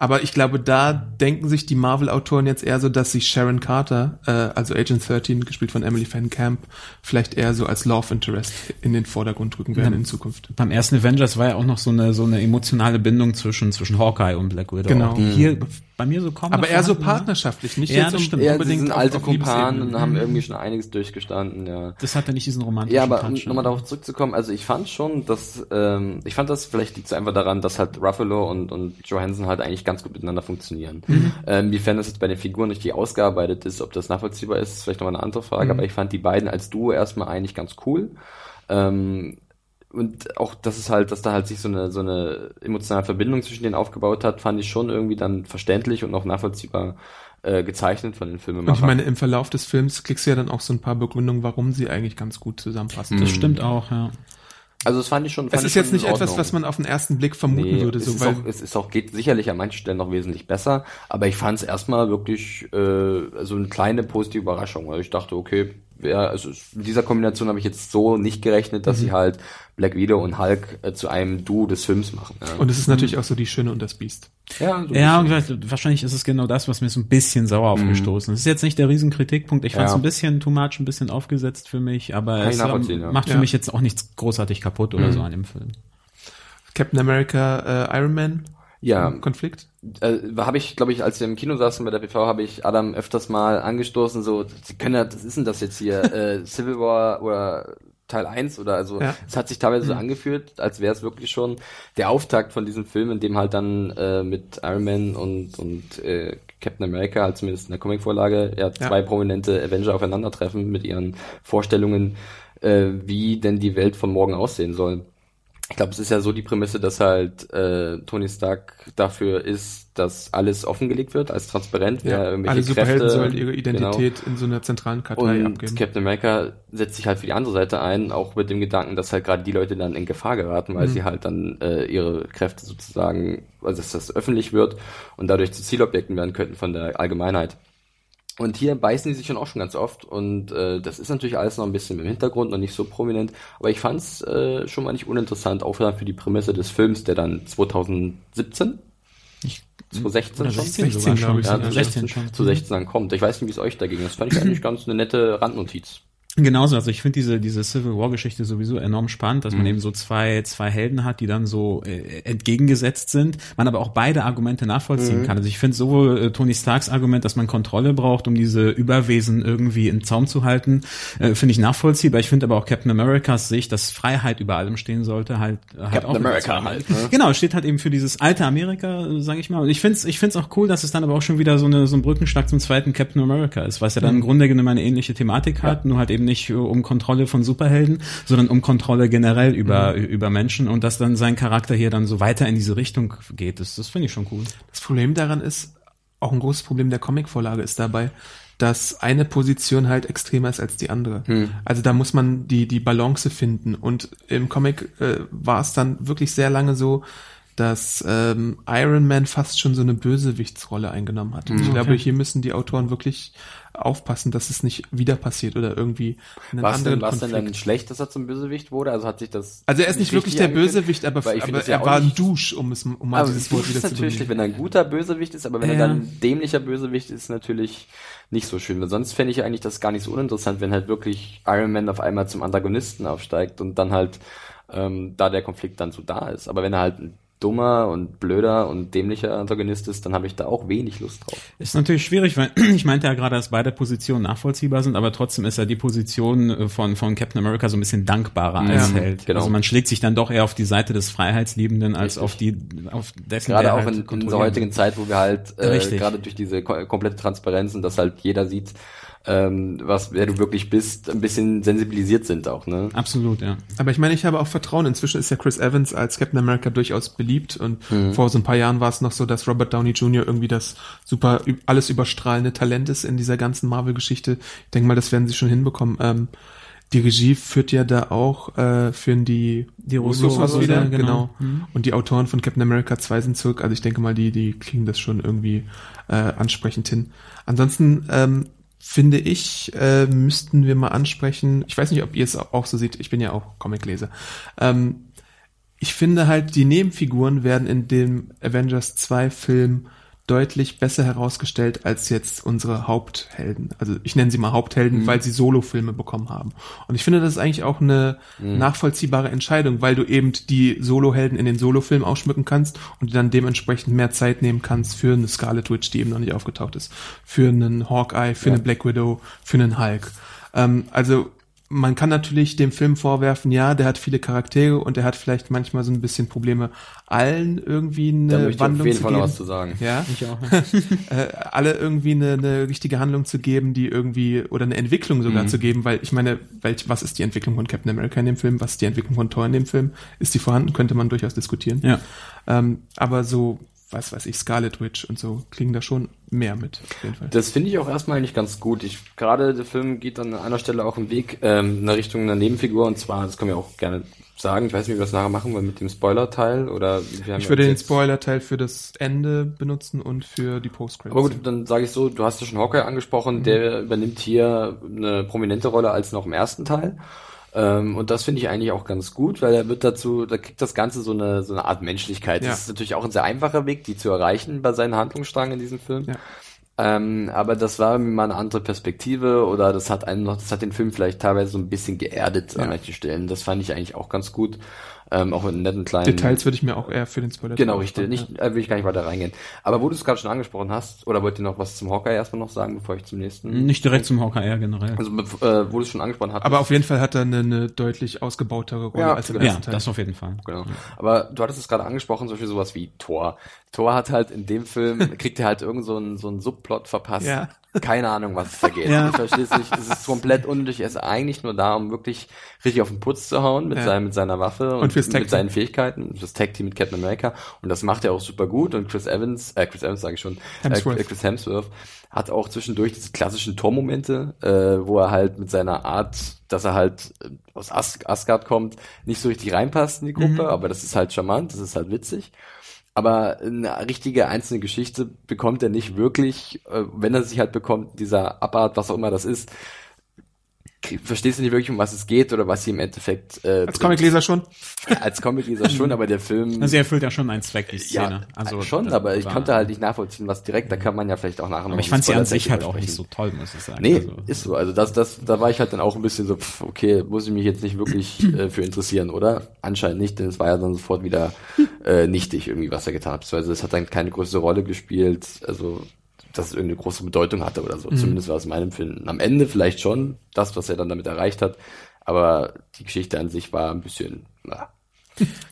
Aber ich glaube, da denken sich die Marvel-Autoren jetzt eher so, dass sich Sharon Carter, äh, also Agent 13, gespielt von Emily Van Camp, vielleicht eher so als Love Interest in den Vordergrund rücken werden Ja. in Zukunft. Beim ersten Avengers war ja auch noch so eine so eine emotionale Bindung zwischen zwischen Hawkeye und Black Widow. Genau. Auch Die hier bei mir so kaum. Aber eher so ne? partnerschaftlich, nicht Ja, jetzt das stimmt. Ja, sie unbedingt sind auf- alte Kumpanen und haben irgendwie schon einiges durchgestanden, ja. Das hatte nicht diesen romantischen Ja, aber um nochmal darauf zurückzukommen, also ich fand schon, dass, ähm, ich fand das, vielleicht liegt es einfach daran, dass halt Ruffalo und, und Johansson halt eigentlich ganz gut miteinander funktionieren. Ähm, wiefern das jetzt bei den Figuren richtig ausgearbeitet ist, ob das nachvollziehbar ist, ist vielleicht nochmal eine andere Frage, aber ich fand die beiden als Duo erstmal eigentlich ganz cool. Ähm, und auch, dass es halt, dass da halt sich so eine, so eine emotionale Verbindung zwischen denen aufgebaut hat, fand ich schon irgendwie dann verständlich und auch nachvollziehbar äh, gezeichnet von den Filmemachern. Und ich meine, im Verlauf des Films kriegst du ja dann auch so ein paar Begründungen, warum sie eigentlich ganz gut zusammenpassen. Das stimmt auch, ja. also das fand ich schon. Es Fand ist ich jetzt nicht etwas, was man auf den ersten Blick vermuten Nee, würde, es, so, ist weil auch, es ist auch, geht sicherlich an manchen Stellen noch wesentlich besser, aber ich fand es erstmal wirklich äh, so eine kleine positive Überraschung, weil ich dachte, okay, wer, also mit dieser Kombination habe ich jetzt so nicht gerechnet, dass Mhm. sie halt Black Widow und Hulk äh, zu einem Duo des Films machen. Ja, und es ist natürlich auch so die Schöne und das Biest. ja, so Ja, bisschen. wahrscheinlich ist es genau das, was mir so ein bisschen sauer aufgestoßen ist. Es ist jetzt nicht der Riesenkritikpunkt. Ich fand es Mhm. Ja. ein bisschen too much, ein bisschen aufgesetzt für mich, aber Kann es ähm, nachvollziehen, ja. macht für Ja. mich jetzt auch nichts großartig kaputt oder Mhm. so an dem Film. Captain America, äh, Iron Man, ja Konflikt? äh, habe ich, glaube ich, als wir im Kino saßen bei der PV, habe ich Adam öfters mal angestoßen, so, sie können ja, was ist denn das jetzt hier, äh, Civil War oder Teil 1 oder also Ja. es hat sich teilweise so angefühlt, als wäre es wirklich schon der Auftakt von diesem Film, in dem halt dann äh, mit Iron Man und, und äh, Captain America, halt zumindest in der Comicvorlage, ja, zwei prominente Avenger aufeinandertreffen mit ihren Vorstellungen, äh, wie denn die Welt von morgen aussehen soll. Ich glaube, es ist ja so die Prämisse, dass halt äh, Tony Stark dafür ist, dass alles offengelegt wird, als transparent, wer Ja, irgendwelche alle Superhelden Kräfte, sollen ihre genau. Identität in so einer zentralen Kartei Und abgeben. Captain America setzt sich halt für die andere Seite ein, auch mit dem Gedanken, dass halt gerade die Leute dann in Gefahr geraten, weil Mhm. sie halt dann äh, ihre Kräfte sozusagen, also dass das öffentlich wird und dadurch zu Zielobjekten werden könnten von der Allgemeinheit. Und hier beißen die sich schon auch schon ganz oft und äh, das ist natürlich alles noch ein bisschen im Hintergrund und nicht so prominent, aber ich fand es äh, schon mal nicht uninteressant, auch dann für die Prämisse des Films, der dann 2017, Ich, 2016 oder schon? 16, 16, sogar glaube ich, Ja, sind zu das. 16 schon. Zu 16 dann kommt. Ich weiß nicht, wie es euch da ging. Das fand ich eigentlich ganz eine nette Randnotiz. Genauso, also ich finde diese, diese Civil War Geschichte sowieso enorm spannend, dass man Mhm. eben so zwei, zwei Helden hat, die dann so äh, entgegengesetzt sind, man aber auch beide Argumente Mhm. nachvollziehen kann. Also ich finde sowohl äh, Tony Starks Argument, dass man Kontrolle braucht, um diese Überwesen irgendwie in Zaum zu halten, äh, finde ich nachvollziehbar. Ich finde aber auch Captain Americas Sicht, dass Freiheit über allem stehen sollte, halt, halt Captain auch America halt, ne? Genau, steht halt eben für dieses alte Amerika, sage ich mal. Und ich finde es ich find's auch cool, dass es dann aber auch schon wieder so, eine, so ein Brückenschlag zum zweiten Captain America ist, was ja dann im Grunde genommen eine ähnliche Thematik hat, nur halt eben nicht um Kontrolle von Superhelden, sondern um Kontrolle generell über, Mhm. über Menschen und dass dann sein Charakter hier dann so weiter in diese Richtung geht. Das, das finde ich schon cool. Das Problem daran ist, auch ein großes Problem der Comicvorlage ist dabei, dass eine Position halt extremer ist als die andere. Also da muss man die, die Balance finden. Und im Comic äh, war es dann wirklich sehr lange so, dass ähm, Iron Man fast schon so eine Bösewichtsrolle eingenommen hat. Und ich glaube, hier müssen die Autoren wirklich aufpassen, dass es nicht wieder passiert oder irgendwie einen Was anderen denn, denn Konflikt. dann schlecht, dass er zum Bösewicht wurde? Also hat sich das. also er ist nicht wirklich der? Bösewicht, aber, aber ja er war ein Dusch, um es um mal Aber dieses Wort ist wieder zu natürlich benennen. wenn er ein guter Bösewicht ist, aber wenn er Ja. dann ein dämlicher Bösewicht ist, natürlich nicht so schön. Weil sonst fände ich eigentlich das gar nicht so uninteressant, wenn halt wirklich Iron Man auf einmal zum Antagonisten aufsteigt und dann halt ähm, da der Konflikt dann so da ist. Aber wenn er halt ein dummer und blöder und dämlicher Antagonist ist, dann habe ich da auch wenig Lust drauf. Ist natürlich schwierig, weil ich meinte ja gerade, dass beide Positionen nachvollziehbar sind, aber trotzdem ist ja die Position äh, von, von Captain America so ein bisschen dankbarer als Ja, Held. genau. Also man schlägt sich dann doch eher auf die Seite des Freiheitsliebenden als Richtig. auf die, auf dessen, Gerade der auch halt in, in unserer heutigen. Zeit, wo wir halt äh, gerade durch diese ko komplette Transparenz und dass halt jeder sieht, ähm, was wer du wirklich bist, ein bisschen sensibilisiert sind auch, ne? Absolut, ja. Aber ich meine, ich habe auch Vertrauen. Inzwischen ist ja Chris Evans als Captain America durchaus beliebt und vor so ein paar Jahren war es noch so, dass Robert Downey Jr. irgendwie das super alles überstrahlende Talent ist in dieser ganzen Marvel-Geschichte. Ich denke mal, das werden sie schon hinbekommen. Ähm, die Regie führt ja da auch, äh, führen die, Die Russos wieder, wieder, genau. genau. Und die Autoren von Captain America 2 sind zurück. Also ich denke mal, die, die kriegen das schon irgendwie äh, ansprechend hin. Ansonsten ähm, finde ich, äh, müssten wir mal ansprechen, ich weiß nicht, ob ihr es auch so seht, ich bin ja auch Comicleser. Ähm, ich finde halt, die Nebenfiguren werden in dem Avengers 2 Film deutlich besser herausgestellt als jetzt unsere Haupthelden. Also ich nenne sie mal Haupthelden, weil sie Solofilme bekommen haben. Und ich finde, das ist eigentlich auch eine nachvollziehbare Entscheidung, weil du eben die Solohelden in den Solofilm ausschmücken kannst und dann dementsprechend mehr Zeit nehmen kannst für eine Scarlet Witch, die eben noch nicht aufgetaucht ist, für einen Hawkeye, für eine Black Widow, für einen Hulk. Ähm, also man kann natürlich dem Film vorwerfen, ja, der hat viele Charaktere und der hat vielleicht manchmal so ein bisschen Probleme, allen irgendwie Da eine möchte ich auf Wandlung jeden zu Fall geben. was zu sagen. Ja, Ich auch. äh, alle irgendwie eine, eine richtige Handlung zu geben, die irgendwie oder eine Entwicklung sogar Mhm. zu geben, weil ich meine, welch, was ist die Entwicklung von Captain America in dem Film, was ist die Entwicklung von Thor in dem Film, ist die vorhanden, könnte man durchaus diskutieren. Ja. Ähm, aber so, was weiß ich, Scarlet Witch und so klingen da schon mehr mit. Das finde ich auch erstmal nicht ganz gut. Ich, gerade der Film geht an einer Stelle auch im Weg ähm, in Richtung einer Nebenfigur und zwar, das können wir auch gerne sagen, ich weiß nicht, wie wir das nachher machen wollen mit dem Spoiler-Teil oder wir haben Ich würde den Spoiler-Teil für das Ende benutzen und für die Post-Credits. Aber gut, dann sage ich so, du hast ja schon Hawkeye angesprochen, der übernimmt hier eine prominente Rolle als noch im ersten Teil. Ähm, und das finde ich eigentlich auch ganz gut, weil er wird dazu, da kriegt das Ganze so eine, so eine Art Menschlichkeit. Ja. Das ist natürlich auch ein sehr einfacher Weg, die zu erreichen bei seinen Handlungsstrang in diesem Film. Ja. Ähm, aber das war mal eine andere Perspektive oder das hat einen noch, das hat den Film vielleicht teilweise so ein bisschen geerdet an Ja. manchen Stellen. Das fand ich eigentlich auch ganz gut. Ähm, auch mit einem netten kleinen Details würde ich mir auch eher für den Spoiler Genau, richtig. Nicht, äh, will ich gar nicht weiter reingehen. Aber wo du es gerade schon angesprochen hast, oder wollt ihr noch was zum Hawkeye erstmal noch sagen, bevor ich zum nächsten? Nicht direkt zum Hawkeye generell. Also, äh, wo du es schon angesprochen hast. Aber auf jeden Fall hat er eine, eine deutlich ausgebautere Rolle Ja, als im ja, ersten Teil. das auf jeden Fall. Genau. Aber du hattest es gerade angesprochen, zum Beispiel sowas wie Thor. Thor hat halt in dem Film, kriegt er halt irgend so einen, so einen Subplot verpasst. Ja. Keine Ahnung, was es da geht. Ja. Du verstehst nicht, es ist komplett unnötig. Er ist eigentlich nur da, um wirklich richtig auf den Putz zu hauen mit, Ja. seinem, mit seiner Waffe und, Und mit seinen Fähigkeiten. Das Tag Team mit Captain America. Und das macht er auch super gut. Und Chris Evans, äh, Chris Evans sage ich schon, Hemsworth. Äh, Chris Hemsworth hat auch zwischendurch diese klassischen Tormomente, äh, wo er halt mit seiner Art, dass er halt äh, aus As Asgard kommt, nicht so richtig reinpasst in die Gruppe, aber das ist halt charmant, das ist halt witzig. Aber eine richtige einzelne Geschichte bekommt er nicht wirklich, äh, wenn er sich halt bekommt, dieser Abart, was auch immer das ist, verstehst du nicht wirklich, um was es geht oder was sie im Endeffekt äh, Als. Comicleser schon? Als Comicleser schon, aber der Film Also er erfüllt ja schon einen Zweck, die Szene. ja, also schon, das aber ich konnte halt nicht nachvollziehen, was direkt, da kann man ja vielleicht auch nachher noch Aber ich fand sie an sich halt auch nicht so toll, muss ich sagen. Nee, also, ist so. Also das, das, da war ich halt dann auch ein bisschen so, pff, okay, muss ich mich jetzt nicht wirklich äh, für interessieren, oder? Anscheinend nicht, denn es war ja dann sofort wieder äh, nichtig irgendwie, was er getan hat. Also es hat dann keine größere Rolle gespielt, also dass es irgendeine große Bedeutung hatte oder Mhm. so. Zumindest war es in meinem Empfinden. Am Ende vielleicht schon das, was er dann damit erreicht hat, aber die Geschichte an sich war ein bisschen, na,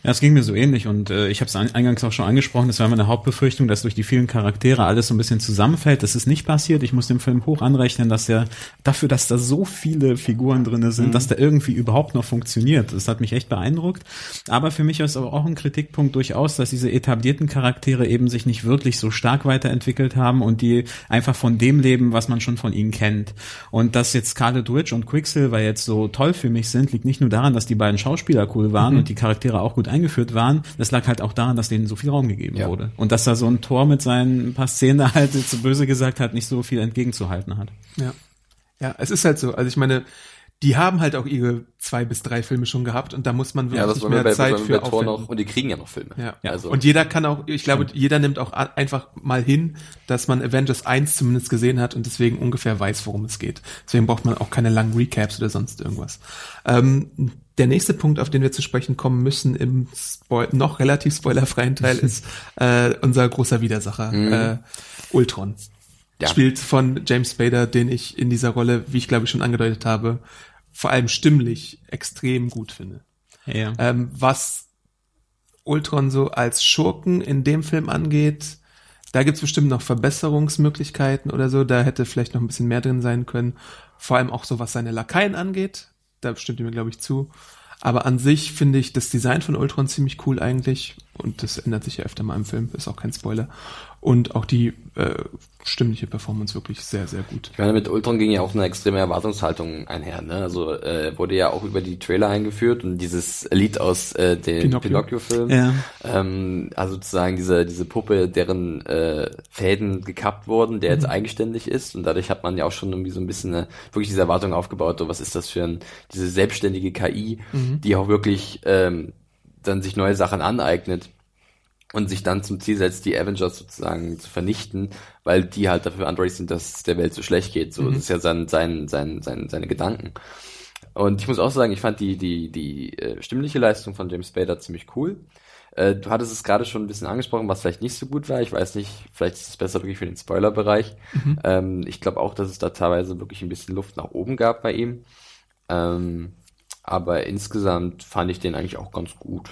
Ja, es ging mir so ähnlich und äh, ich habe es eingangs auch schon angesprochen, das war meine Hauptbefürchtung, dass durch die vielen Charaktere alles so ein bisschen zusammenfällt. Das ist nicht passiert. Ich muss dem Film hoch anrechnen, dass er dafür, dass da so viele Figuren drinne sind, mhm. dass der irgendwie überhaupt noch funktioniert. Das hat mich echt beeindruckt. Aber für mich ist aber auch ein Kritikpunkt durchaus, dass diese etablierten Charaktere eben sich nicht wirklich so stark weiterentwickelt haben und die einfach von dem leben, was man schon von ihnen kennt. Und dass jetzt Scarlet Witch und Quicksilver jetzt so toll für mich sind, liegt nicht nur daran, dass die beiden Schauspieler cool waren mhm. und die Charaktere auch gut eingeführt waren. Das lag halt auch daran, dass denen so viel Raum gegeben ja. wurde. Und dass da so ein Tor mit seinen paar Szenen halt, so böse gesagt hat, nicht so viel entgegenzuhalten hat. Ja. Ja, es ist halt so. Also ich meine, die haben halt auch ihre zwei bis drei Filme schon gehabt und da muss man wirklich ja, nicht mehr bei, Zeit für aufwenden. Noch, und die kriegen ja noch Filme. Ja. ja. Also. Und jeder kann auch, ich glaube, jeder nimmt auch einfach mal hin, dass man Avengers 1 zumindest gesehen hat und deswegen ungefähr weiß, worum es geht. Deswegen braucht man auch keine langen Recaps oder sonst irgendwas. Ähm, der nächste Punkt, auf den wir zu sprechen kommen müssen im Spoil noch relativ spoilerfreien Teil, ist äh, unser großer Widersacher, mhm. äh, Ultron. Ja. Spielt von James Spader, den ich in dieser Rolle, wie ich glaube ich schon angedeutet habe, vor allem stimmlich extrem gut finde. Ja. Ähm, was Ultron so als Schurken in dem Film angeht, da gibt's bestimmt noch Verbesserungsmöglichkeiten oder so. Da hätte vielleicht noch ein bisschen mehr drin sein können. Vor allem auch so, was seine Lakaien angeht. Da stimmt ihr mir, glaube ich, zu. Aber an sich finde ich das Design von Ultron ziemlich cool eigentlich. Und das ändert sich ja öfter mal im Film, ist auch kein Spoiler. Und auch die äh, stimmliche Performance wirklich sehr, sehr gut. Ich meine, mit Ultron ging ja auch eine extreme Erwartungshaltung einher. Ne? Also äh, wurde ja auch über die Trailer eingeführt und dieses Lied aus äh, dem Pinocchio-Film. Pinocchio ja. ähm, also sozusagen diese, diese Puppe, deren äh, Fäden gekappt wurden, der mhm. jetzt eigenständig ist. Und dadurch hat man ja auch schon irgendwie so ein bisschen eine, wirklich diese Erwartung aufgebaut, so was ist das für ein, diese selbstständige KI, mhm. die auch wirklich ähm, dann sich neue Sachen aneignet und sich dann zum Ziel setzt, die Avengers sozusagen zu vernichten, weil die halt dafür verantwortlich sind, dass es der Welt so schlecht geht. So, mhm. das ist ja sein, sein, sein, sein, seine Gedanken. Und ich muss auch sagen, ich fand die, die, die äh, stimmliche Leistung von James Spader ziemlich cool. Äh, du hattest es gerade schon ein bisschen angesprochen, was vielleicht nicht so gut war. Ich weiß nicht, vielleicht ist es besser wirklich für den Spoiler-Bereich. Mhm. Ähm, ich glaube auch, dass es da teilweise wirklich ein bisschen Luft nach oben gab bei ihm. Ähm, aber insgesamt fand ich den eigentlich auch ganz gut.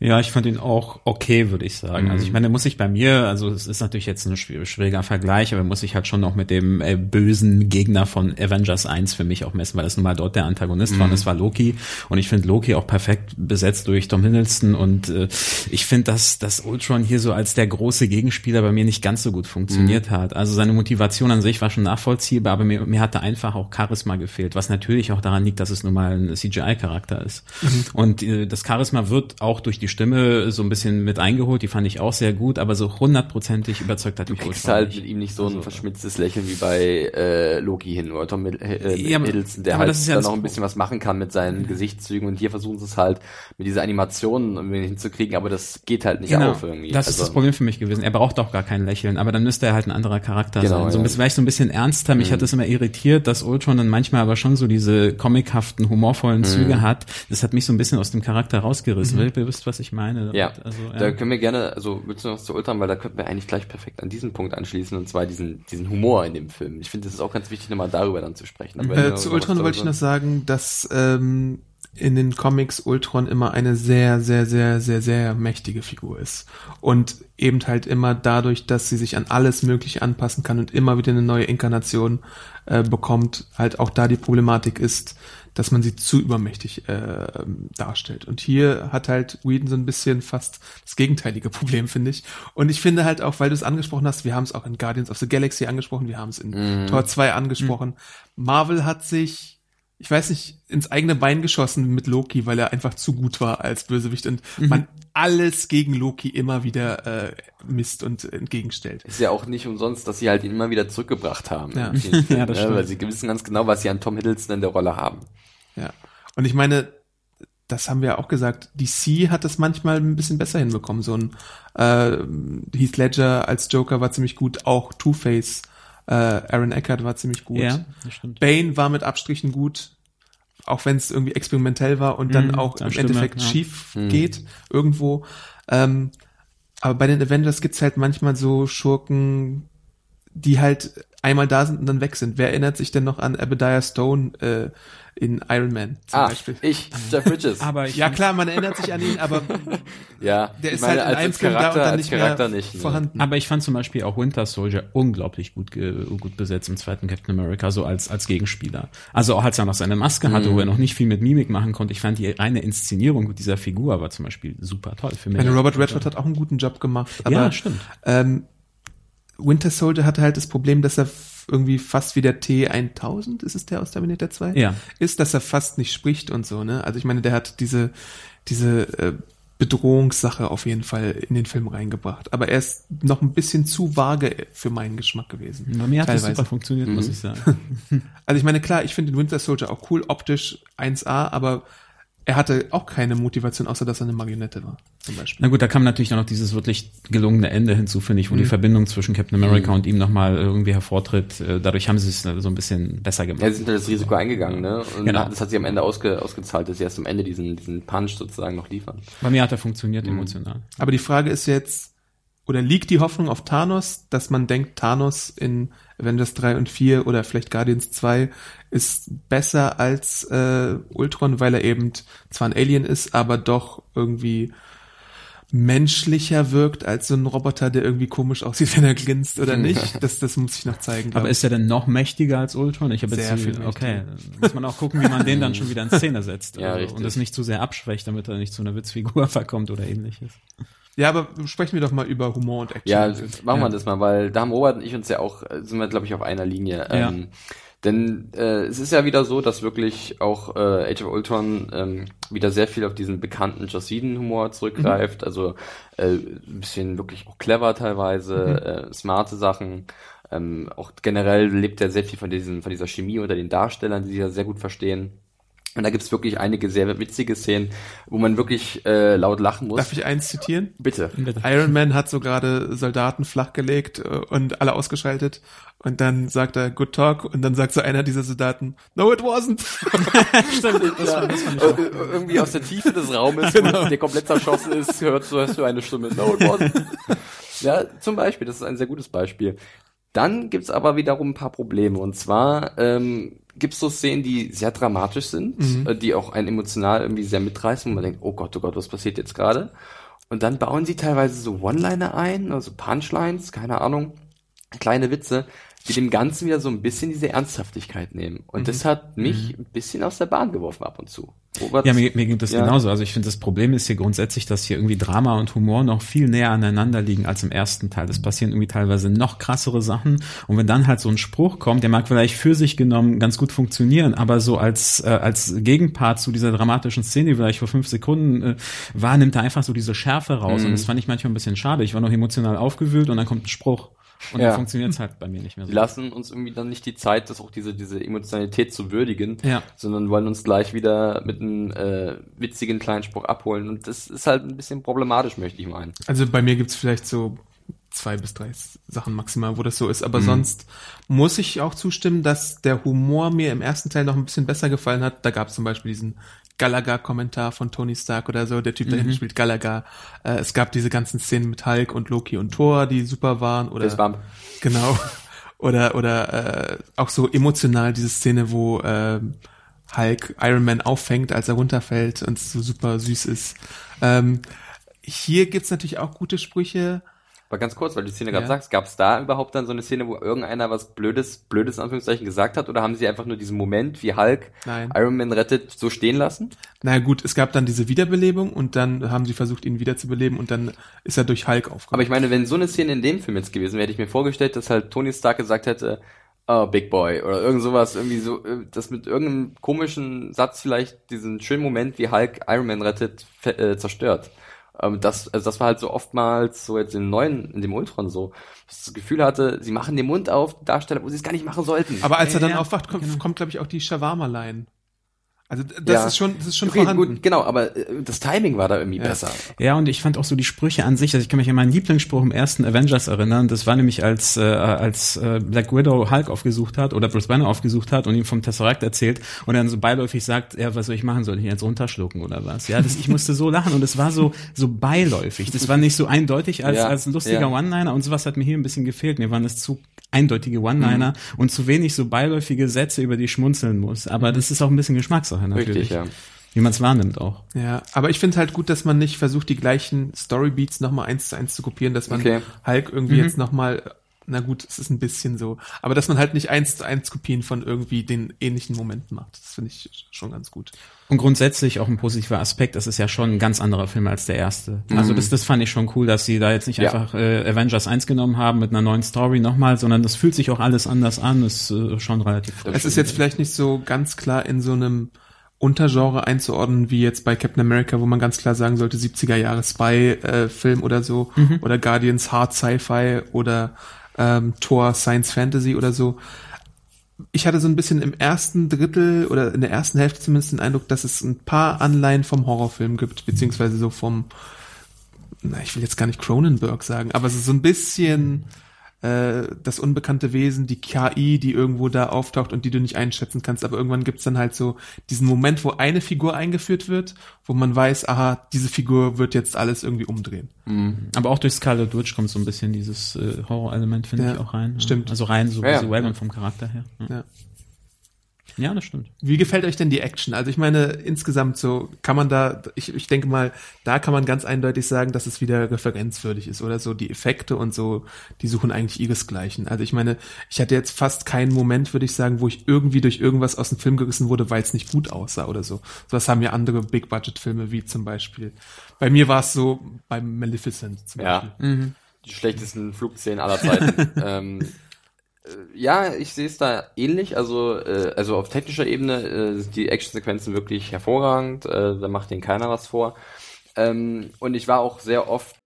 Ja, ich fand ihn auch okay, würde ich sagen. Mhm. Also ich mhm. meine, muss ich bei mir, also es ist natürlich jetzt ein schwieriger Vergleich, aber muss ich halt schon noch mit dem äh, bösen Gegner von Avengers 1 für mich auch messen, weil das nun mal dort der Antagonist mhm. war und es war Loki. Und ich finde Loki auch perfekt besetzt durch Tom Hiddleston und äh, ich finde, dass, dass Ultron hier so als der große Gegenspieler bei mir nicht ganz so gut funktioniert mhm. hat. Also seine Motivation an sich war schon nachvollziehbar, aber mir, mir hatte einfach auch Charisma gefehlt, was natürlich auch daran liegt, dass es nun mal ein CGI-Charakter ist. Mhm. Und äh, das Charisma wird auch durch die die Stimme so ein bisschen mit eingeholt, die fand ich auch sehr gut, aber so hundertprozentig überzeugt hat mich Du kriegst halt mit ihm nicht so ein also, verschmitztes Lächeln wie bei äh, Loki hin, oder Tom Middleton, äh, ja, der halt ja dann noch ein bisschen was machen kann mit seinen Gesichtszügen und hier versuchen sie es halt mit dieser Animation hinzukriegen, aber das geht halt nicht genau, auf irgendwie. Das also, ist das Problem für mich gewesen. Er braucht doch gar kein Lächeln, aber dann müsste er halt ein anderer Charakter genau, sein. So ein bisschen, vielleicht so ein bisschen ernster. Mich mhm. hat es immer irritiert, dass Ultron dann manchmal aber schon so diese comichaften, humorvollen Züge mhm. hat. Das hat mich so ein bisschen aus dem Charakter rausgerissen. Mhm. Wisst, was ich meine. Ja, also, ja. da können wir gerne, also willst du noch zu Ultron, weil da könnten wir eigentlich gleich perfekt an diesen Punkt anschließen und zwar diesen, diesen Humor in dem Film. Ich finde, es ist auch ganz wichtig, nochmal darüber dann zu sprechen. Äh, zu Ultron wollte ich noch sagen, dass ähm, in den Comics Ultron immer eine sehr, sehr, sehr, sehr, sehr mächtige Figur ist. Und eben halt immer dadurch, dass sie sich an alles Mögliche anpassen kann und immer wieder eine neue Inkarnation äh, bekommt, halt auch da die Problematik ist, dass man sie zu übermächtig äh, darstellt. Und hier hat halt Whedon so ein bisschen fast das gegenteilige Problem, finde ich. Und ich finde halt auch, weil du es angesprochen hast, wir haben es auch in Guardians of the Galaxy angesprochen, wir haben es in mm. Tor 2 angesprochen. Mm. Marvel hat sich ich weiß nicht, ins eigene Bein geschossen mit Loki, weil er einfach zu gut war als Bösewicht und mhm. man alles gegen Loki immer wieder äh, misst und entgegenstellt. Ist ja auch nicht umsonst, dass sie halt ihn immer wieder zurückgebracht haben. Ja, ja das stimmt. Weil sie wissen ganz genau, was sie an Tom Hiddleston in der Rolle haben. Ja. Und ich meine, das haben wir auch gesagt, DC hat das manchmal ein bisschen besser hinbekommen. So ein äh, Heath Ledger als Joker war ziemlich gut, auch Two-Face äh, Aaron Eckhart war ziemlich gut. Ja, das stimmt. Bane war mit Abstrichen gut, auch wenn es irgendwie experimentell war und dann mm, auch im Stimme, Endeffekt ja. schief mm. geht irgendwo. Ähm, aber bei den Avengers gibt's halt manchmal so Schurken, die halt einmal da sind und dann weg sind. Wer erinnert sich denn noch an Obadiah Stone äh, in Iron Man zum Ah, Beispiel? ich, Jeff Bridges. Aber ich Ja klar, man erinnert sich an ihn, aber ja, der ist meine, halt in als, einem als Film da und Charakter, dann als nicht Charakter mehr nicht. ne. vorhanden. Aber ich fand zum Beispiel auch Winter Soldier unglaublich gut, gut besetzt im zweiten Captain America, so als, als Gegenspieler. Also auch als er noch seine Maske hatte, Mhm. wo er noch nicht viel mit Mimik machen konnte. Ich fand die reine Inszenierung dieser Figur war zum Beispiel super toll für mich. Ich meine, Robert Redford hat auch einen guten Job gemacht, aber ja, stimmt. ähm, Winter Soldier hatte halt das Problem, dass er irgendwie fast wie der T1000, ist es der aus Terminator 2? Ja. Ist, dass er fast nicht spricht und so, ne? Also ich meine, der hat diese, diese äh, Bedrohungssache auf jeden Fall in den Film reingebracht. Aber er ist noch ein bisschen zu vage für meinen Geschmack gewesen. Bei mir hat das teilweise. super funktioniert, Mhm. muss ich sagen. Also ich meine, klar, ich finde den Winter Soldier auch cool, optisch 1A, aber er hatte auch keine Motivation, außer dass er eine Marionette war, zum Beispiel. Na gut, da kam natürlich auch noch dieses wirklich gelungene Ende hinzu, finde ich, wo die Mhm. Verbindung zwischen Captain America und ihm nochmal irgendwie hervortritt. Äh, Dadurch haben sie es so ein bisschen besser gemacht. Ja, sie sind halt das Risiko eingegangen, ne? Und Genau. das hat sich am Ende ausge, ausgezahlt, dass sie erst am Ende diesen, diesen Punch sozusagen noch liefern. Bei mir hat er funktioniert Mhm. emotional. Aber die Frage ist jetzt, oder liegt die Hoffnung auf Thanos, dass man denkt, Thanos in Avengers 3 und 4 oder vielleicht Guardians 2 ist besser als äh, Ultron, weil er eben zwar ein Alien ist, aber doch irgendwie menschlicher wirkt als so ein Roboter, der irgendwie komisch aussieht, wenn er glinst oder nicht. Das, das muss ich noch zeigen. Aber ich. ist er denn noch mächtiger als Ultron? Ich habe jetzt viel okay, dann muss man auch gucken, wie man den dann schon wieder in Szene setzt Ja, also, richtig. und das nicht zu sehr abschwächt, damit er nicht zu einer Witzfigur verkommt oder ähnliches. ja, aber sprechen wir doch mal über Humor und Action. Ja, machen wir Ja. das mal, weil da haben Robert und ich uns ja auch, äh, sind wir glaube ich auf einer Linie. Ja. Ähm, denn äh, es ist ja wieder so, dass wirklich auch äh, Age of Ultron ähm, wieder sehr viel auf diesen bekannten Joss Whedon-Humor zurückgreift. Also äh, ein bisschen wirklich auch clever teilweise, äh, smarte Sachen. Ähm, auch generell lebt er sehr viel von, diesen, von dieser Chemie unter den Darstellern, die sich ja sehr gut verstehen. Und da gibt's wirklich einige sehr witzige Szenen, wo man wirklich äh, laut lachen muss. Darf ich eins zitieren? Bitte. Iron Man hat so gerade Soldaten flachgelegt äh, und alle ausgeschaltet und dann sagt er Good Talk und dann sagt so einer dieser Soldaten No it wasn't. Ja, äh, irgendwie aus der Tiefe des Raumes, Genau. der komplett zerschossen ist, hörst du, hörst du eine Stimme. No, it wasn't. ja, zum Beispiel, das ist ein sehr gutes Beispiel. Dann gibt's aber wiederum ein paar Probleme. Und zwar ähm, gibt's so Szenen, die sehr dramatisch sind, Mhm. äh, die auch einen emotional irgendwie sehr mitreißen, wo man denkt, oh Gott, oh Gott, was passiert jetzt gerade? Und dann bauen sie teilweise so One-Liner ein, also Punchlines, keine Ahnung, kleine Witze, die dem Ganzen wieder so ein bisschen diese Ernsthaftigkeit nehmen. Und Mhm. das hat mich ein bisschen aus der Bahn geworfen ab und zu. Robert, Ja, mir, mir ging das Ja. genauso. Also ich finde, das Problem ist hier grundsätzlich, dass hier irgendwie Drama und Humor noch viel näher aneinander liegen als im ersten Teil. Es passieren irgendwie teilweise noch krassere Sachen. Und wenn dann halt so ein Spruch kommt, der mag vielleicht für sich genommen ganz gut funktionieren, aber so als, äh, als Gegenpart zu dieser dramatischen Szene, die vielleicht vor fünf Sekunden äh, war, nimmt er einfach so diese Schärfe raus. Mhm. Und das fand ich manchmal ein bisschen schade. Ich war noch emotional aufgewühlt und dann kommt ein Spruch. Und Ja. dann funktioniert es halt bei mir nicht mehr so. die lassen uns irgendwie dann nicht die Zeit, das auch diese, diese Emotionalität zu würdigen, Ja. sondern wollen uns gleich wieder mit einem äh, witzigen kleinen Spruch abholen. Und das ist halt ein bisschen problematisch, möchte ich meinen. Also bei mir gibt's vielleicht so zwei bis drei Sachen maximal, wo das so ist. Aber sonst muss ich auch zustimmen, dass der Humor mir im ersten Teil noch ein bisschen besser gefallen hat. Da gab's zum Beispiel diesen Gallagher-Kommentar von Tony Stark oder so. Der Typ dahinter spielt Gallagher. Äh, es gab diese ganzen Szenen mit Hulk und Loki und Thor, die super waren. Oder Das war Genau. Oder oder äh, auch so emotional diese Szene, wo ähm, Hulk Iron Man auffängt, als er runterfällt und so super süß ist. Ähm, hier gibt's natürlich auch gute Sprüche. Aber ganz kurz, weil du die Szene gerade Ja. sagst, gab es da überhaupt dann so eine Szene, wo irgendeiner was Blödes, Blödes in Anführungszeichen gesagt hat? Oder haben sie einfach nur diesen Moment, wie Hulk Nein. Iron Man rettet, so stehen lassen? Na gut, es gab dann diese Wiederbelebung und dann haben sie versucht, ihn wiederzubeleben und dann ist er durch Hulk aufgewacht. Aber ich meine, wenn so eine Szene in dem Film jetzt gewesen wäre, hätte ich mir vorgestellt, dass halt Tony Stark gesagt hätte, oh, Big Boy oder irgend sowas, irgendwie so, äh, das mit irgendeinem komischen Satz vielleicht diesen schönen Moment, wie Hulk Iron Man rettet, äh, zerstört. Ähm, das, also das war halt so oftmals so jetzt im neuen, in dem Ultron so, dass ich das Gefühl hatte, sie machen den Mund auf, Darsteller, wo sie es gar nicht machen sollten. Aber als er dann Ja, aufwacht, kommt, genau. kommt glaube ich, auch die Shawarma-Line. Also das Ja. ist schon, das ist schon okay, vorhanden. gut, genau, aber äh, das Timing war da irgendwie besser. Ja, und ich fand auch so die Sprüche an sich, also ich kann mich an meinen Lieblingsspruch im ersten Avengers erinnern, das war nämlich als äh, als äh, Black Widow Hulk aufgesucht hat oder Bruce Banner aufgesucht hat und ihm vom Tesseract erzählt und dann so beiläufig sagt, ja, was soll ich machen, soll ich ihn jetzt runterschlucken oder was? Ja, das, ich musste so lachen und es war so so beiläufig. Das war nicht so eindeutig als Ja, als ein lustiger ja. One-Liner und sowas hat mir hier ein bisschen gefehlt. Mir waren es zu eindeutige One-Liner mhm. und zu wenig so beiläufige Sätze, über die ich schmunzeln muss. Aber das ist auch ein bisschen Geschmackssache natürlich. Richtig, ja. Wie man es wahrnimmt auch. Ja, aber ich finde halt gut, dass man nicht versucht, die gleichen Storybeats nochmal eins zu eins zu kopieren, dass man okay. Hulk irgendwie mhm. jetzt nochmal na gut, es ist ein bisschen so. Aber dass man halt nicht eins zu eins Kopien von irgendwie den ähnlichen Momenten macht, das finde ich schon ganz gut. Und grundsätzlich auch ein positiver Aspekt, das ist ja schon ein ganz anderer Film als der erste. Mhm. Also das, das fand ich schon cool, dass sie da jetzt nicht ja. einfach äh, Avengers 1 genommen haben mit einer neuen Story nochmal, sondern das fühlt sich auch alles anders an, ist äh, schon relativ Es ist jetzt vielleicht nicht so ganz klar in so einem Untergenre einzuordnen, wie jetzt bei Captain America, wo man ganz klar sagen sollte, 70er Jahre Spy-Film äh, oder so, mhm. oder Guardians Hard Sci-Fi oder ähm, Tor Science Fantasy oder so. Ich hatte so ein bisschen im ersten Drittel oder in der ersten Hälfte zumindest den Eindruck, dass es ein paar Anleihen vom Horrorfilm gibt, beziehungsweise so vom, na, ich will jetzt gar nicht Cronenberg sagen, aber so ein bisschen äh, das unbekannte Wesen, die KI, die irgendwo da auftaucht und die du nicht einschätzen kannst. Aber irgendwann gibt's dann halt so diesen Moment, wo eine Figur eingeführt wird, wo man weiß, aha, diese Figur wird jetzt alles irgendwie umdrehen. Mhm. Aber auch durch Scarlet Witch kommt so ein bisschen dieses äh, Horror-Element, finde ja, ich, auch rein. Stimmt. Also rein so ja, visuell ja. und vom Charakter her. Ja. Ja, das stimmt. Wie gefällt euch denn die Action? Also ich meine, insgesamt so kann man da, ich, ich denke mal, da kann man ganz eindeutig sagen, dass es wieder referenzwürdig ist oder so. Die Effekte und so, die suchen eigentlich ihresgleichen. Also ich meine, ich hatte jetzt fast keinen Moment, würde ich sagen, wo ich irgendwie durch irgendwas aus dem Film gerissen wurde, weil es nicht gut aussah oder so. So was haben ja andere Big-Budget-Filme, wie zum Beispiel. Bei mir war es so beim Maleficent zum ja. Beispiel. Mhm. Die schlechtesten Flugszenen aller Zeiten. ähm, äh, ja, ich sehe es da ähnlich. Also, äh, also auf technischer Ebene äh, sind die Actionsequenzen wirklich hervorragend. Äh, da macht denen keiner was vor. Ähm, und ich war auch sehr oft.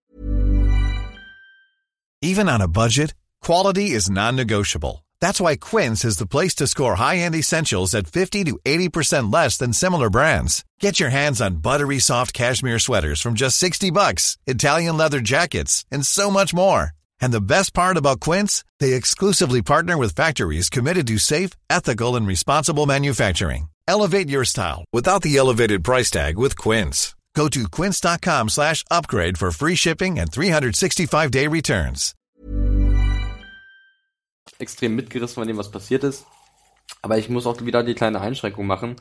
Even on a budget, quality is non-negotiable. That's why Quince is the place to score high-end essentials at 50 to 80% less than similar brands. Get your hands on buttery soft cashmere sweaters from just 60 bucks, Italian leather jackets, and so much more. And the best part about Quince, they exclusively partner with factories committed to safe, ethical and responsible manufacturing. Elevate your style without the elevated price tag with Quince. Go to quince.com/upgrade for free shipping and 365-day returns. Extrem mitgerissen von dem was passiert ist. Aber ich muss auch wieder die kleine Einschränkung machen.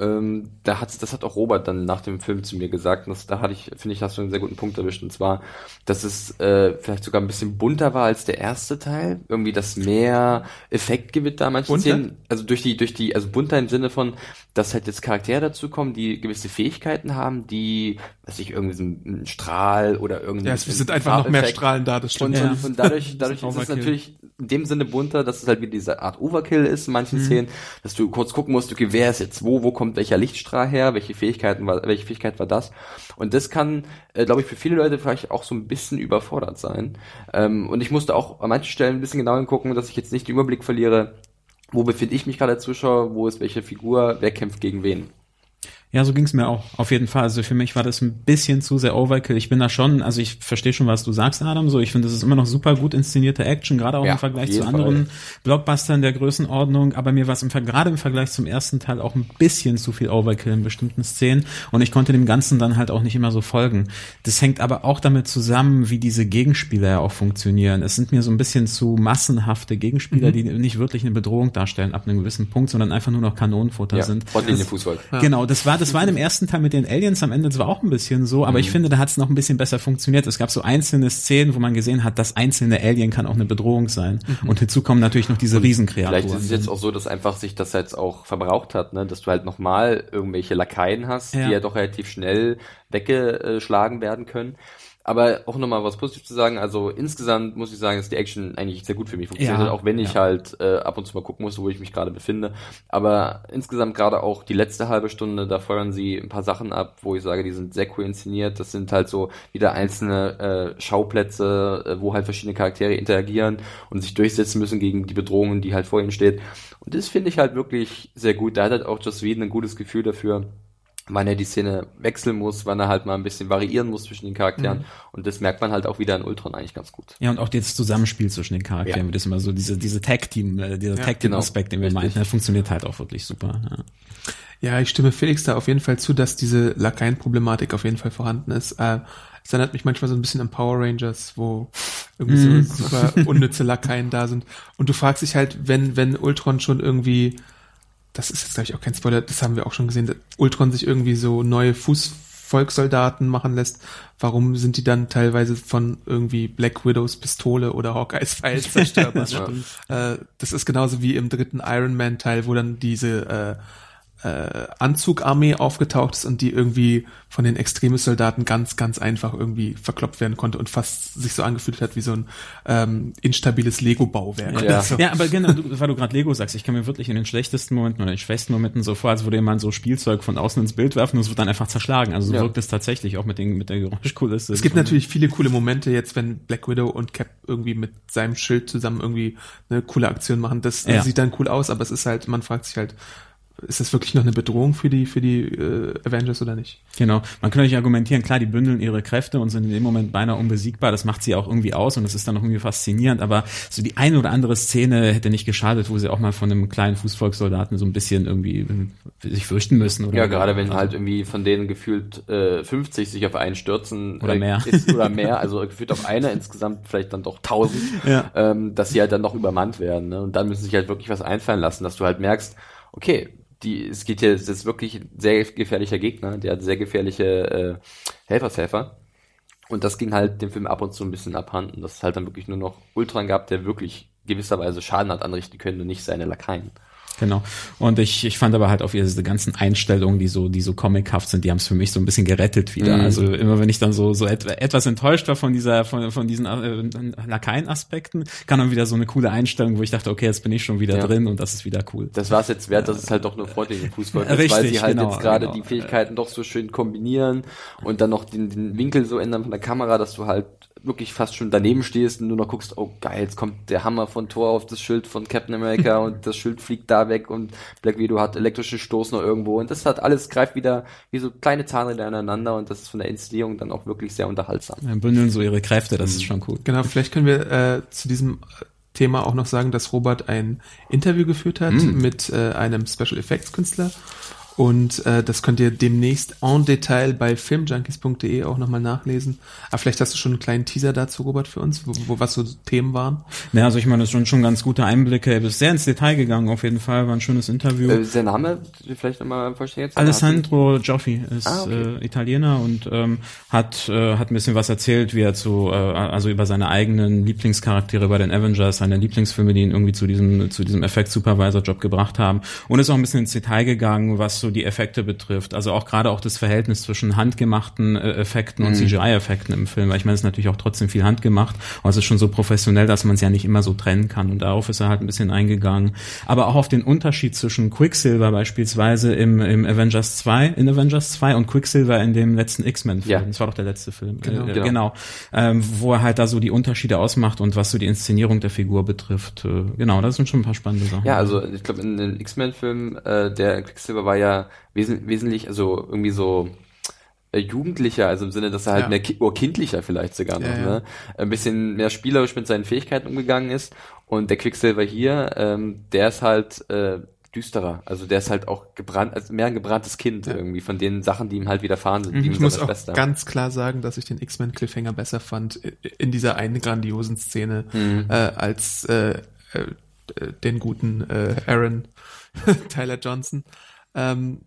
Ähm, da hat, das hat auch Robert dann nach dem Film zu mir gesagt. Und das, da hatte ich, finde ich, hast du einen sehr guten Punkt erwischt. Und zwar, dass es äh, vielleicht sogar ein bisschen bunter war als der erste Teil. Irgendwie das mehr Effektgewitter manche bunter? Szenen. Also durch die, durch die, also bunter im Sinne von, dass halt jetzt Charaktere dazu kommen, die gewisse Fähigkeiten haben, die, weiß ich, irgendwie so ein Strahl oder irgendwie. Ja, es sind einfach noch mehr Strahlen da, das stimmt. Und, ja. und dadurch, dadurch ist es natürlich in dem Sinne bunter, dass es halt wie diese Art Overkill ist in manchen mhm. Szenen, dass du kurz gucken musst, okay, wer ist jetzt wo, wo kommt welcher Lichtstrahl her, welche Fähigkeiten war, welche Fähigkeit war das? Und das kann, äh, glaube ich, für viele Leute vielleicht auch so ein bisschen überfordert sein. Ähm, und ich musste auch an manchen Stellen ein bisschen genauer hingucken, dass ich jetzt nicht den Überblick verliere, wo befinde ich mich gerade als Zuschauer, wo ist welche Figur, wer kämpft gegen wen. Ja, so ging's mir auch, auf jeden Fall. Also für mich war das ein bisschen zu sehr Overkill. Ich bin da schon, also ich verstehe schon, was du sagst, Adam. So, ich finde, das ist immer noch super gut inszenierte Action, gerade auch ja, im Vergleich zu anderen Fall. Blockbustern der Größenordnung. Aber mir war es im, gerade im Vergleich zum ersten Teil auch ein bisschen zu viel Overkill in bestimmten Szenen. Und ich konnte dem Ganzen dann halt auch nicht immer so folgen. Das hängt aber auch damit zusammen, wie diese Gegenspieler ja auch funktionieren. Es sind mir so ein bisschen zu massenhafte Gegenspieler, mhm. die nicht wirklich eine Bedrohung darstellen ab einem gewissen Punkt, sondern einfach nur noch Kanonenfutter ja, sind. Fußball. Genau, das war das war in dem ersten Teil mit den Aliens am Ende zwar auch ein bisschen so, aber mhm. ich finde, da hat es noch ein bisschen besser funktioniert. Es gab so einzelne Szenen, wo man gesehen hat, das einzelne Alien kann auch eine Bedrohung sein. Mhm. Und hinzu kommen natürlich noch diese Riesenkreaturen. Vielleicht ist es jetzt auch so, dass einfach sich das jetzt auch verbraucht hat, ne? dass du halt nochmal irgendwelche Lakaien hast, ja. die ja doch relativ schnell weggeschlagen werden können. Aber auch nochmal was positiv zu sagen, also insgesamt muss ich sagen, dass die Action eigentlich sehr gut für mich funktioniert, ja, auch wenn ich ja. halt äh, ab und zu mal gucken muss, wo ich mich gerade befinde. Aber insgesamt gerade auch die letzte halbe Stunde, da feuern sie ein paar Sachen ab, wo ich sage, die sind sehr cool inszeniert. Das sind halt so wieder einzelne äh, Schauplätze, äh, wo halt verschiedene Charaktere interagieren und sich durchsetzen müssen gegen die Bedrohungen, die halt vor ihnen steht. Und das finde ich halt wirklich sehr gut. Da hat halt auch Joss Whedon ein gutes Gefühl dafür wann er die Szene wechseln muss, wann er halt mal ein bisschen variieren muss zwischen den Charakteren. Mhm. Und das merkt man halt auch wieder in Ultron eigentlich ganz gut. Ja, und auch das Zusammenspiel zwischen den Charakteren, ja. das immer so diese, diese Tag-Team, äh, dieser ja, Tag-Team-Aspekt, genau. den wir meinten, der funktioniert halt auch wirklich super. Ja. Ja, ich stimme Felix da auf jeden Fall zu, dass diese Lakaien-Problematik auf jeden Fall vorhanden ist. Äh, Es erinnert mich manchmal so ein bisschen an Power Rangers, wo irgendwie so super unnütze Lakaien da sind. Und du fragst dich halt, wenn, wenn Ultron schon irgendwie, das ist jetzt glaube ich auch kein Spoiler, das haben wir auch schon gesehen, dass Ultron sich irgendwie so neue Fußvolkssoldaten machen lässt, warum sind die dann teilweise von irgendwie Black Widows Pistole oder Hawkeyes Pfeil zerstörbar? ne? äh, das ist genauso wie im dritten Iron Man Teil, wo dann diese äh, äh, Anzugarmee aufgetaucht ist und die irgendwie von den Extremis-Soldaten ganz, ganz einfach irgendwie verkloppt werden konnte und fast sich so angefühlt hat wie so ein ähm, instabiles Lego-Bauwerk. Ja. So. ja, aber genau, du, weil du gerade Lego sagst, ich kann mir wirklich in den schlechtesten Momenten oder den schwächsten Momenten so vor, als würde jemand so Spielzeug von außen ins Bild werfen und es wird dann einfach zerschlagen. Also so Ja. wirkt es tatsächlich auch mit, den, mit der Geräuschkulisse. Es gibt natürlich viele coole Momente jetzt, wenn Black Widow und Cap irgendwie mit seinem Schild zusammen irgendwie eine coole Aktion machen. Das Ja. sieht dann cool aus, aber es ist halt, man fragt sich halt, ist das wirklich noch eine Bedrohung für die für die äh, Avengers oder nicht? Genau. Man kann natürlich argumentieren, klar, die bündeln ihre Kräfte und sind in dem Moment beinahe unbesiegbar. Das macht sie auch irgendwie aus und das ist dann auch irgendwie faszinierend. Aber so die eine oder andere Szene hätte nicht geschadet, wo sie auch mal von einem kleinen Fußvolkssoldaten so ein bisschen irgendwie äh, sich fürchten müssen. Oder Ja, gerade wenn also, halt irgendwie von denen gefühlt äh, 50 sich auf einen stürzen Oder äh, mehr. Ist, oder mehr, also gefühlt auf einer insgesamt vielleicht dann doch 1000, Ja. ähm, dass sie halt dann noch übermannt werden. Ne? Und dann müssen sie sich halt wirklich was einfallen lassen, dass du halt merkst, okay, die, es geht hier, es ist wirklich ein sehr gefährlicher Gegner, der hat sehr gefährliche äh, Helfershelfer. Und das ging halt dem Film ab und zu ein bisschen abhanden, dass es halt dann wirklich nur noch Ultron gab, der wirklich gewisserweise Schaden hat anrichten können und nicht seine Lakaien. Genau. Und ich, ich fand aber halt auch wieder diese ganzen Einstellungen, die so, die so comichaft sind, die haben es für mich so ein bisschen gerettet wieder. Mhm. Also immer wenn ich dann so, so et etwas enttäuscht war von dieser, von, von diesen äh, Lakaien-Aspekten, kam dann wieder so eine coole Einstellung, wo ich dachte, okay, jetzt bin ich schon wieder Ja. drin und das ist wieder cool. Das war es jetzt wert, dass es halt doch nur freundliche Fußball ist, Richtig, weil sie halt genau, jetzt gerade genau. die Fähigkeiten doch so schön kombinieren und dann noch den, den Winkel so ändern von der Kamera, dass du halt wirklich fast schon daneben stehst und nur noch guckst, oh geil, jetzt kommt der Hammer von Thor auf das Schild von Captain America und das Schild fliegt da weg und Black Widow hat elektrischen Stoß noch irgendwo und das hat alles greift wieder wie so kleine Zahnräder aneinander und das ist von der Inszenierung dann auch wirklich sehr unterhaltsam. Dann bündeln so ihre Kräfte, das Mhm. ist schon cool. Genau, vielleicht können wir äh, zu diesem Thema auch noch sagen, dass Robert ein Interview geführt hat mit äh, einem Special Effects Künstler. Und äh, das könnt ihr demnächst en Detail bei filmjunkies.de auch nochmal nachlesen. Aber vielleicht hast du schon einen kleinen Teaser dazu, Robert, für uns, wo, wo was so Themen waren. Ja, also ich meine, das sind schon ganz gute Einblicke. Er ist sehr ins Detail gegangen, auf jeden Fall. War ein schönes Interview. Äh, der Name vielleicht nochmal vollständig jetzt? Alessandro Gioffi ist Ah, okay. äh, Italiener und ähm, hat äh, hat ein bisschen was erzählt, wie er zu äh, also über seine eigenen Lieblingscharaktere bei den Avengers, seine Lieblingsfilme, die ihn irgendwie zu diesem zu diesem Effekt Supervisor Job gebracht haben und ist auch ein bisschen ins Detail gegangen, was so die Effekte betrifft. Also auch gerade auch das Verhältnis zwischen handgemachten äh, Effekten Mhm. und CGI-Effekten im Film, weil ich meine, es ist natürlich auch trotzdem viel handgemacht, aber es ist schon so professionell, dass man es ja nicht immer so trennen kann und darauf ist er halt ein bisschen eingegangen. Aber auch auf den Unterschied zwischen Quicksilver beispielsweise im, im Avengers 2, in Avengers 2 und Quicksilver in dem letzten X-Men-Film. Ja. Das war doch der letzte Film. Genau. äh, Genau. genau. Ähm, wo er halt da so die Unterschiede ausmacht und was so die Inszenierung der Figur betrifft. Äh, genau, das sind schon ein paar spannende Sachen. Ja, also ich glaube, in den X-Men-Filmen, äh, der Quicksilver war ja wesen wesentlich, also irgendwie so äh, jugendlicher, also im Sinne, dass er halt Ja. mehr ki oder kindlicher vielleicht sogar noch, Ja, ja. ne? Ein bisschen mehr spielerisch mit seinen Fähigkeiten umgegangen ist. Und der Quicksilver hier, ähm, der ist halt äh, düsterer. Also der ist halt auch gebrannt, also mehr ein gebranntes Kind irgendwie von den Sachen, die ihm halt widerfahren sind, Mhm. Ich muss auch Schwester. ganz klar sagen, dass ich den X-Men Cliffhanger besser fand i- in dieser einen grandiosen Szene Mhm. äh, als äh, äh, äh, den guten äh, Aaron Tyler Johnson. Ähm,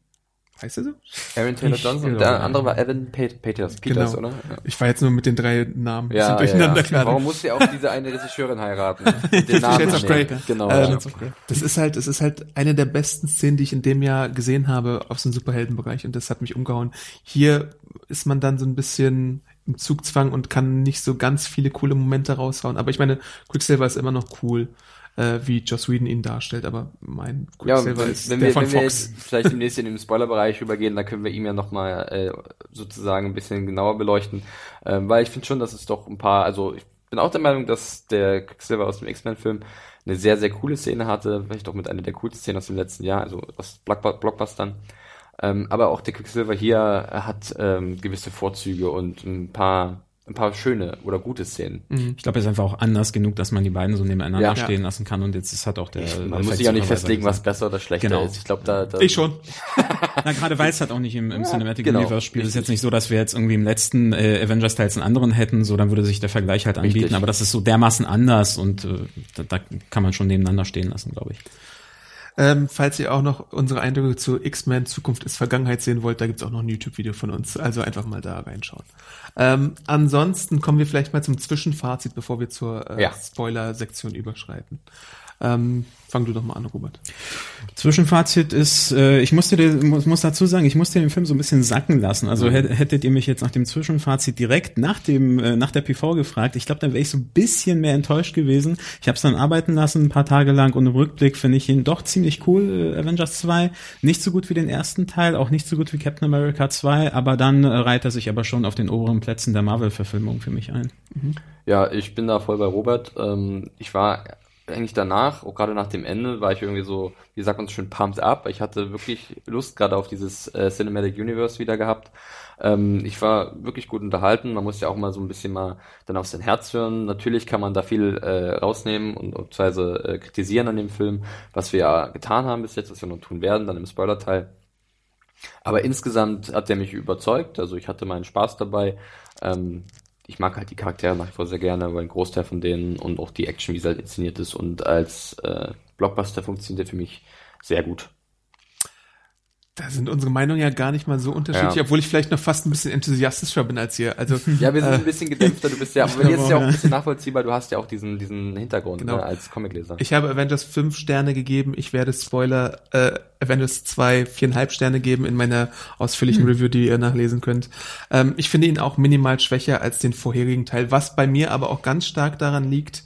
heißt er so? Aaron Taylor Ich Johnson der andere war Evan Pet- Peters, Peters, Genau. oder? Ja. Ich war jetzt nur mit den drei Namen ein Ja, durcheinander ja. gerade. Warum musste er auch diese eine Regisseurin heiraten? Den Namen Shades of Grey. Genau. Ähm, ja. Das ist halt, es ist halt eine der besten Szenen, die ich in dem Jahr gesehen habe aus dem Superheldenbereich und das hat mich umgehauen. Hier ist man dann so ein bisschen im Zugzwang und kann nicht so ganz viele coole Momente raushauen. Aber ich meine, Quicksilver ist immer noch cool, äh, wie Joss Whedon ihn darstellt, aber mein Ja, Quicksilver wenn, ist wenn der wir, von wenn wir Fox. jetzt vielleicht demnächst in den Spoilerbereich übergehen, dann können wir ihm ja nochmal äh, sozusagen ein bisschen genauer beleuchten. Ähm, weil ich finde schon, dass es doch ein paar, also ich bin auch der Meinung, dass der Quicksilver aus dem X-Men-Film eine sehr, sehr coole Szene hatte, vielleicht auch mit einer der coolsten Szenen aus dem letzten Jahr, also aus Blockbu- Blockbustern. Ähm, aber auch der Quicksilver hier hat ähm, gewisse Vorzüge und ein paar ein paar schöne oder gute Szenen. Ich glaube, es ist einfach auch anders genug, dass man die beiden so nebeneinander Ja. stehen lassen kann und jetzt ist hat auch der. Man muss sich ja nicht festlegen, was besser oder schlechter Genau. ist. Ich glaube, da, da Ich schon. Na, gerade weil es halt auch nicht im, im Cinematic genau. Universe spielt. Es ist Richtig. jetzt nicht so, dass wir jetzt irgendwie im letzten äh, Avengers-Teils einen anderen hätten, so dann würde sich der Vergleich halt anbieten. Richtig. Aber das ist so dermaßen anders und äh, da, da kann man schon nebeneinander stehen lassen, glaube ich. Ähm, falls ihr auch noch unsere Eindrücke zu X-Men Zukunft ist Vergangenheit sehen wollt, da gibt's auch noch ein YouTube-Video von uns. Also einfach mal da reinschauen. Ähm, ansonsten kommen wir vielleicht mal zum Zwischenfazit, bevor wir zur äh, Ja. Spoiler-Sektion überschreiten. Ähm, fang du doch mal an, Robert. Zwischenfazit ist, äh, ich musste dir, muss, muss dazu sagen, ich musste den Film so ein bisschen sacken lassen. Also hätt- hättet ihr mich jetzt nach dem Zwischenfazit direkt nach dem äh, nach der PV gefragt, ich glaube, dann wäre ich so ein bisschen mehr enttäuscht gewesen. Ich habe es dann arbeiten lassen, ein paar Tage lang und im Rückblick finde ich ihn doch ziemlich cool, äh, Avengers 2. Nicht so gut wie den ersten Teil, auch nicht so gut wie Captain America 2, aber dann äh, reiht er sich aber schon auf den oberen Plätzen der Marvel-Verfilmung für mich ein. Ja, ich bin da voll bei Robert. Ähm, ich war eigentlich danach, auch gerade nach dem Ende, war ich irgendwie so, wie sagt man so schön, pumped up. Ich hatte wirklich Lust gerade auf dieses äh, Cinematic Universe wieder gehabt. Ähm, ich war wirklich gut unterhalten. Man muss ja auch mal so ein bisschen mal dann auf sein Herz hören. Natürlich kann man da viel äh, rausnehmen und beziehungsweise äh, kritisieren an dem Film, was wir ja getan haben bis jetzt, was wir noch tun werden, dann im Spoiler-Teil. Aber insgesamt hat der mich überzeugt. Also ich hatte meinen Spaß dabei. Ähm, ich mag halt die Charaktere nach wie vor sehr gerne, aber ein Großteil von denen und auch die Action, wie sie halt inszeniert ist und als äh, Blockbuster funktioniert der für mich sehr gut. Da sind unsere Meinungen ja gar nicht mal so unterschiedlich, Ja. obwohl ich vielleicht noch fast ein bisschen enthusiastischer bin als ihr. Also Ja, wir sind äh, ein bisschen gedämpfter, du bist ja, aber jetzt ist ja auch ein bisschen nachvollziehbar, du hast ja auch diesen, diesen Hintergrund Genau. ne, als Comicleser. Ich habe Avengers 5 Sterne gegeben. Ich werde Spoiler äh, Avengers 2 viereinhalb Sterne geben in meiner ausführlichen Review, die ihr nachlesen könnt. Ähm, ich finde ihn auch minimal schwächer als den vorherigen Teil, was bei mir aber auch ganz stark daran liegt,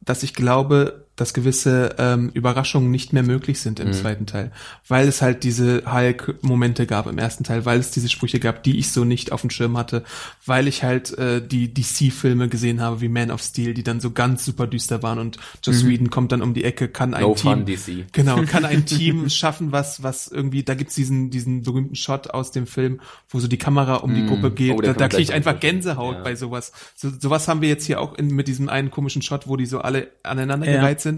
dass ich glaube, dass gewisse ähm, Überraschungen nicht mehr möglich sind im zweiten Teil, weil es halt diese Hulk-Momente gab im ersten Teil, weil es diese Sprüche gab, die ich so nicht auf dem Schirm hatte, weil ich halt äh, die DC-Filme gesehen habe wie Man of Steel, die dann so ganz super düster waren und Joss Whedon kommt dann um die Ecke, kann ein No Team, genau, kann ein Team schaffen, was was irgendwie, da gibt's diesen diesen berühmten Shot aus dem Film, wo so die Kamera um die Gruppe geht, Oh, da, da kriege ich einfach. Gänsehaut Ja. bei sowas. So, sowas haben wir jetzt hier auch in, mit diesem einen komischen Shot, wo die so alle aneinander Ja. gereiht sind.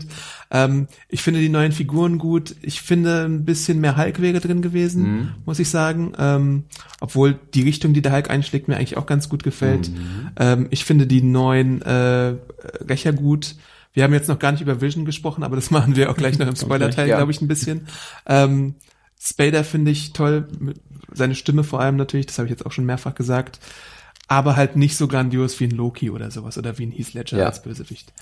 Ähm, ich finde die neuen Figuren gut. Ich finde ein bisschen mehr Hulk wäre drin gewesen, Mhm. muss ich sagen. Ähm, obwohl die Richtung, die der Hulk einschlägt, mir eigentlich auch ganz gut gefällt. Mhm. Ähm, ich finde die neuen äh, Rächer gut. Wir haben jetzt noch gar nicht über Vision gesprochen, aber das machen wir auch gleich noch im Spoiler-Teil, Ja. glaube ich, ein bisschen. Ähm, Spader finde ich toll, seine Stimme vor allem natürlich, das habe ich jetzt auch schon mehrfach gesagt, aber halt nicht so grandios wie ein Loki oder sowas oder wie ein Heath Ledger Ja. als Bösewicht.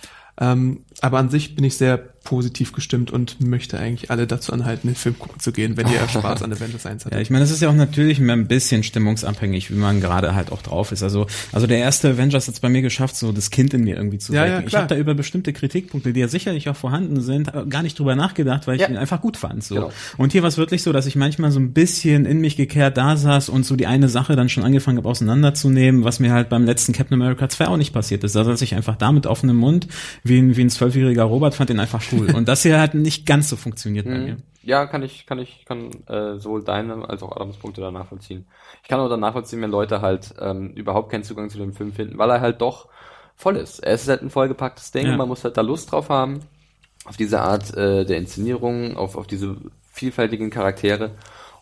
Ähm, aber an sich bin ich sehr positiv gestimmt und möchte eigentlich alle dazu anhalten, den Film gucken zu gehen, wenn ihr Spaß an Avengers 1 Ja, hattet. ich meine, das ist ja auch natürlich immer ein bisschen stimmungsabhängig, wie man gerade halt auch drauf ist. Also, also der erste Avengers hat es bei mir geschafft, so das Kind in mir irgendwie zu Ja, wecken. ja, ich habe da über bestimmte Kritikpunkte, die ja sicherlich auch vorhanden sind, aber gar nicht drüber nachgedacht, weil ich Ja. ihn einfach gut fand. So. Genau. Und hier war es wirklich so, dass ich manchmal so ein bisschen in mich gekehrt da saß und so die eine Sache dann schon angefangen habe auseinanderzunehmen, was mir halt beim letzten Captain America 2 auch nicht passiert ist. Da saß ich einfach da mit offenem Mund, wie ein, wie ein zwölfjähriger Robert, fand den einfach cool. Und das hier hat nicht ganz so funktioniert bei mir. Mhm. Ja, kann ich, kann ich, kann äh, sowohl deine als auch Adams Punkte da nachvollziehen. Ich kann auch dann nachvollziehen, wenn Leute halt ähm, überhaupt keinen Zugang zu dem Film finden, weil er halt doch voll ist. Er ist halt ein vollgepacktes Ding, Ja. man muss halt da Lust drauf haben, auf diese Art äh, der Inszenierung, auf, auf diese vielfältigen Charaktere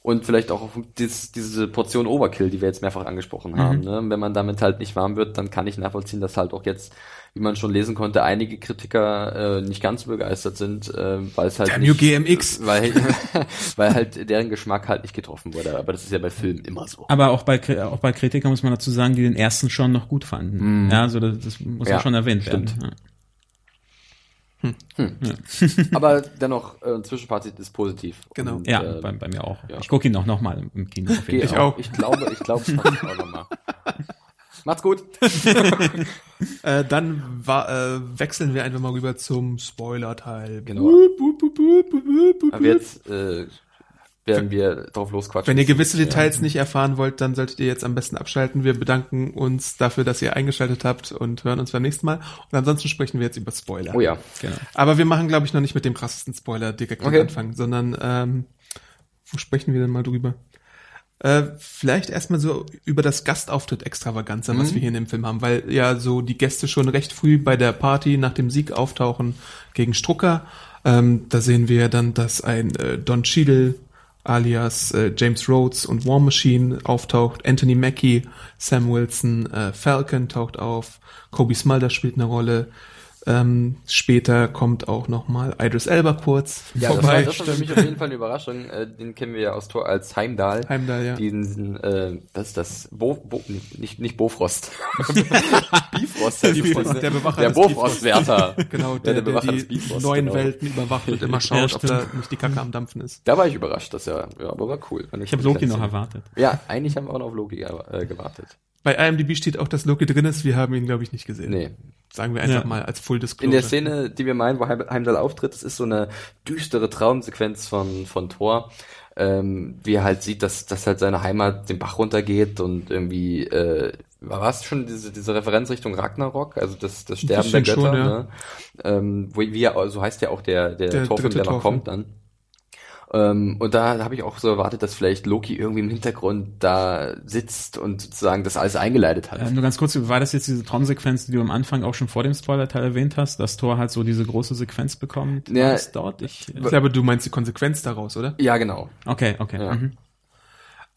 und vielleicht auch auf dies, diese Portion Overkill, die wir jetzt mehrfach angesprochen haben. Ne? Wenn man damit halt nicht warm wird, dann kann ich nachvollziehen, dass halt auch jetzt, wie man schon lesen konnte, einige Kritiker äh, nicht ganz so begeistert sind, äh, weil es halt Damn nicht, GMX. weil, weil halt deren Geschmack halt nicht getroffen wurde. Aber das ist ja bei Filmen immer so. Aber auch bei, auch bei Kritikern muss man dazu sagen, die den ersten schon noch gut fanden. Ja, also das, das muss ja, Ja, schon erwähnt stimmt. werden. Ja. Aber dennoch, äh, Zwischenfazit ist positiv. Genau. Und, Ja, äh, bei, bei mir auch. ja. Ich gucke ihn auch noch mal im Kino. auf jeden Ich auch. Ich glaube, ich glaube, ich mache auch nochmal. Macht's gut. Äh, dann äh, wechseln wir einfach mal rüber zum Spoiler-Teil. Genau. Bup, bup, bup, Aber jetzt äh, werden wir drauf losquatschen. Wenn ihr gewisse Ja. Details nicht erfahren wollt, dann solltet ihr jetzt am besten abschalten. Wir bedanken uns dafür, dass ihr eingeschaltet habt und hören uns beim nächsten Mal. Und ansonsten sprechen wir jetzt über Spoiler. Oh ja. Genau. Aber wir machen, glaube ich, noch nicht mit dem krassesten Spoiler direkt am Okay. Anfang, sondern ähm, wo sprechen wir denn mal drüber? Äh, vielleicht erstmal so über das Gastauftritt Extravaganza, Mhm. was wir hier in dem Film haben, weil ja so die Gäste schon recht früh bei der Party nach dem Sieg auftauchen gegen Strucker. Ähm, da sehen wir dann, dass ein äh, Don Cheadle alias äh, James Rhodes und War Machine auftaucht, Anthony Mackie, Sam Wilson, äh, Falcon taucht auf, Kobe Smulders spielt eine Rolle. Ähm, später kommt auch nochmal Idris Elba kurz Ja, das war, vorbei. das war für mich auf jeden Fall eine Überraschung. Äh, den kennen wir ja aus Tor als Heimdall. Heimdall, ja. Diesen, äh, was ist das? Bo, Bo, nicht, nicht Bofrost. Bifrost heißt Bifrost, der Bewacher Der Bofrostwärter. Genau, Ja, der, der, Bewacher die Bifrost, neuen genau. Welten überwacht und immer schaut, Ja, ob da nicht die Kacke am Dampfen ist. Da war ich überrascht, dass er, ja, aber war cool. Ich habe Loki noch erwartet. Ja, eigentlich haben wir auch noch auf Loki äh, gewartet. Bei IMDb steht auch, dass Loki drin ist. Wir haben ihn, glaube ich, nicht gesehen. Nee. Sagen wir einfach Ja. mal als Full Disclosure. In der Szene, die wir meinen, wo Heim- Heimdall auftritt, das ist so eine düstere Traumsequenz von, von Thor, ähm, wie er halt sieht, dass, dass halt seine Heimat den Bach runtergeht und irgendwie, äh, war es schon diese, diese Referenz Richtung Ragnarok, also das, das Sterben der Götter, schon, ja. ne? ähm, wo, wie er, so heißt ja auch der, der, Der Torfilm, der noch Torfilm. kommt dann. Ähm, und da habe ich auch so erwartet, dass vielleicht Loki irgendwie im Hintergrund da sitzt und sozusagen das alles eingeleitet hat. Ähm, nur ganz kurz, war das jetzt diese Traumsequenz, die du am Anfang auch schon vor dem Spoiler-Teil erwähnt hast, dass Thor halt so diese große Sequenz bekommt? Ja. Das dort? Ich, ich glaube, du meinst die Konsequenz daraus, oder? ja, genau. okay, okay. Ja. Mhm.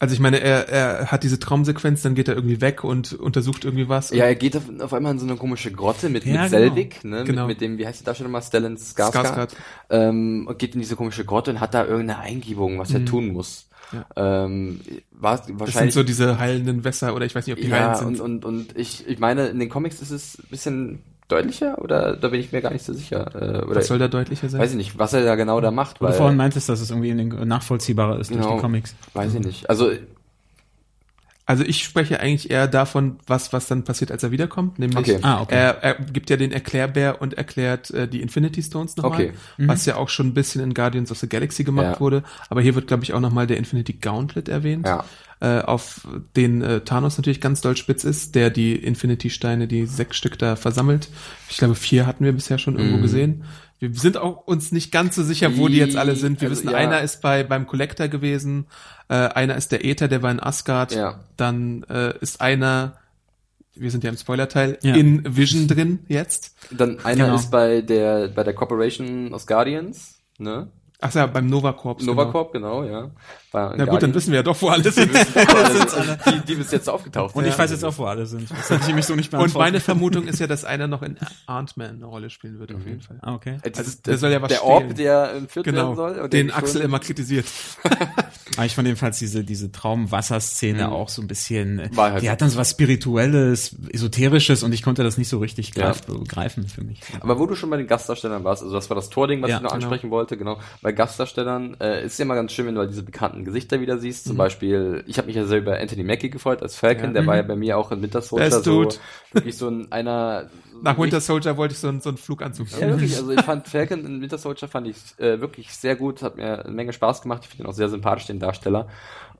Also ich meine, er, er hat diese Traumsequenz, dann geht er irgendwie weg und untersucht irgendwie was. Ja, er geht auf, auf einmal in so eine komische Grotte mit, Ja, mit genau. Selvig, ne? Genau. Mit, mit dem, wie heißt der Darsteller mal, Stellan Skarsgård. Skarsgård. Ähm, und geht in diese komische Grotte und hat da irgendeine Eingebung, was er tun muss. Mhm. Ja. Ähm, war das sind wahrscheinlich so diese heilenden Wässer oder ich weiß nicht, ob die ja, heilend und, sind. und, und ich, ich meine, in den Comics ist es ein bisschen deutlicher oder da bin ich mir gar nicht so sicher. Äh, oder was soll da deutlicher sein? weiß ich nicht, was er da genau da macht, Wo du weil vorhin meintest, dass es irgendwie nachvollziehbarer ist durch Genau. die Comics. weiß ich nicht. Also Also ich spreche eigentlich eher davon, was was dann passiert, als er wiederkommt. Nämlich Okay. Ah, okay. er, er gibt ja den Erklärbär und erklärt äh, die Infinity Stones nochmal, Okay. was ja auch schon ein bisschen in Guardians of the Galaxy gemacht Ja. wurde. Aber hier wird, glaube ich, auch nochmal der Infinity Gauntlet erwähnt, Ja. äh, auf den äh, Thanos natürlich ganz doll spitz ist, der die Infinity-Steine, die sechs Stück da versammelt. Ich glaube, vier hatten wir bisher schon irgendwo Mhm. gesehen. Wir sind auch uns nicht ganz so sicher, wo die jetzt alle sind. Wir Also, wissen, ja. einer ist bei beim Collector gewesen, äh, einer ist der Äther, der war in Asgard. Ja. Dann äh, ist einer, wir sind ja im Spoilerteil, Ja. in Vision drin jetzt. dann einer Genau. ist bei der bei der Corporation aus Guardians, ne? Ach ja, beim Nova Corps. Nova Corp, genau, ja. Na gut, dann wissen wir ja doch, wo alle sind. die, die bis jetzt aufgetaucht Und ich sind. weiß jetzt auch, wo alle sind. Das hätte ich mich so nicht Und beantworten meine. Vermutung ist ja, dass einer noch in Ant-Man eine Rolle spielen wird, auf jeden Fall. Ah, okay. Äh, dieses- der soll ja was der stehlen. Orb, der entführt werden Genau, soll. und den Axel immer kritisiert. Aber ich fand jedenfalls diese, diese Traumwasserszene auch so ein bisschen, äh, halt die hat dann so was Spirituelles, Esoterisches und ich konnte das nicht so richtig Ja. greif, begreifen für mich. Aber wo du schon bei den Gastdarstellern warst, also das war das Tording, was Ja, ich noch genau. ansprechen wollte, genau. Bei Gastdarstellern äh, ist ja immer ganz schön, wenn du halt diese bekannten Gesichter wieder siehst. Mhm. Zum Beispiel, ich habe mich ja sehr über Anthony Mackie gefreut als Falcon, Ja. der Mhm. war ja bei mir auch in Winter Soldier so wirklich so ein einer Nach Winter Soldier wollte ich so einen, so einen Fluganzug Ja, wirklich. Also ich fand Falcon in Winter Soldier fand ich äh, wirklich sehr gut, hat mir eine Menge Spaß gemacht. Ich finde ihn auch sehr sympathisch, den Darsteller.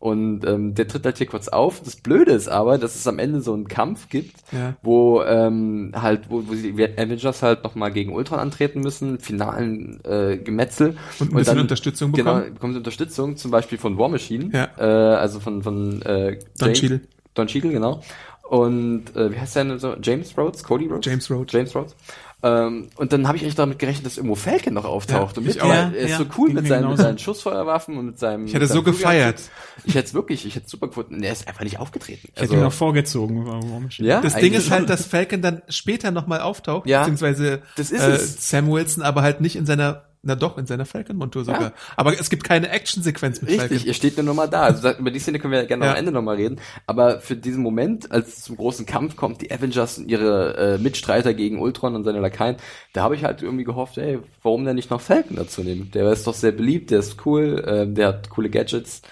Und ähm, der tritt halt hier kurz auf. Das Blöde ist aber, dass es am Ende so einen Kampf gibt, Ja. wo ähm, halt, wo, wo die Avengers halt nochmal gegen Ultron antreten müssen, finalen äh, Gemetzel. Und ein bisschen Unterstützung bekommen. Genau, bekommen sie Unterstützung, zum Beispiel von War Machine. Ja. Äh, also von, von äh, Don Cheadle. Don Cheadle, genau. Und äh, wie heißt der denn so? James Rhodes? Cody Rhodes? James Rhodes. James Rhodes. Ähm, und dann habe ich echt damit gerechnet, dass irgendwo Falcon noch auftaucht. Ja, und ich mit, auch. Ja, er ist ja, so cool mit seinen, mit seinen Schussfeuerwaffen und mit seinem. Ich hätte mit so seinem gefeiert. Flugzeug. Ich hätte es wirklich, ich hätte es super gefunden. Er ist einfach nicht aufgetreten. Ich hätte ihn auch vorgezogen. War War Machine. ja, Das Ding ist halt, dass Falcon dann später nochmal auftaucht, Ja, beziehungsweise das ist äh, es. Sam Wilson, aber halt nicht in seiner, na doch, in seiner Falcon-Montur sogar. Ja. Aber es gibt keine Actionsequenz mit Richtig, Falcon. er steht nur nochmal da. Also über die Szene können wir ja gerne Ja. am Ende nochmal reden. Aber für diesen Moment, als es zum großen Kampf kommt, die Avengers und ihre äh, Mitstreiter gegen Ultron und seine Lakaien, da habe ich halt irgendwie gehofft, ey, warum denn nicht noch Falcon dazu nehmen? Der ist doch sehr beliebt, der ist cool, ähm, der hat coole Gadgets.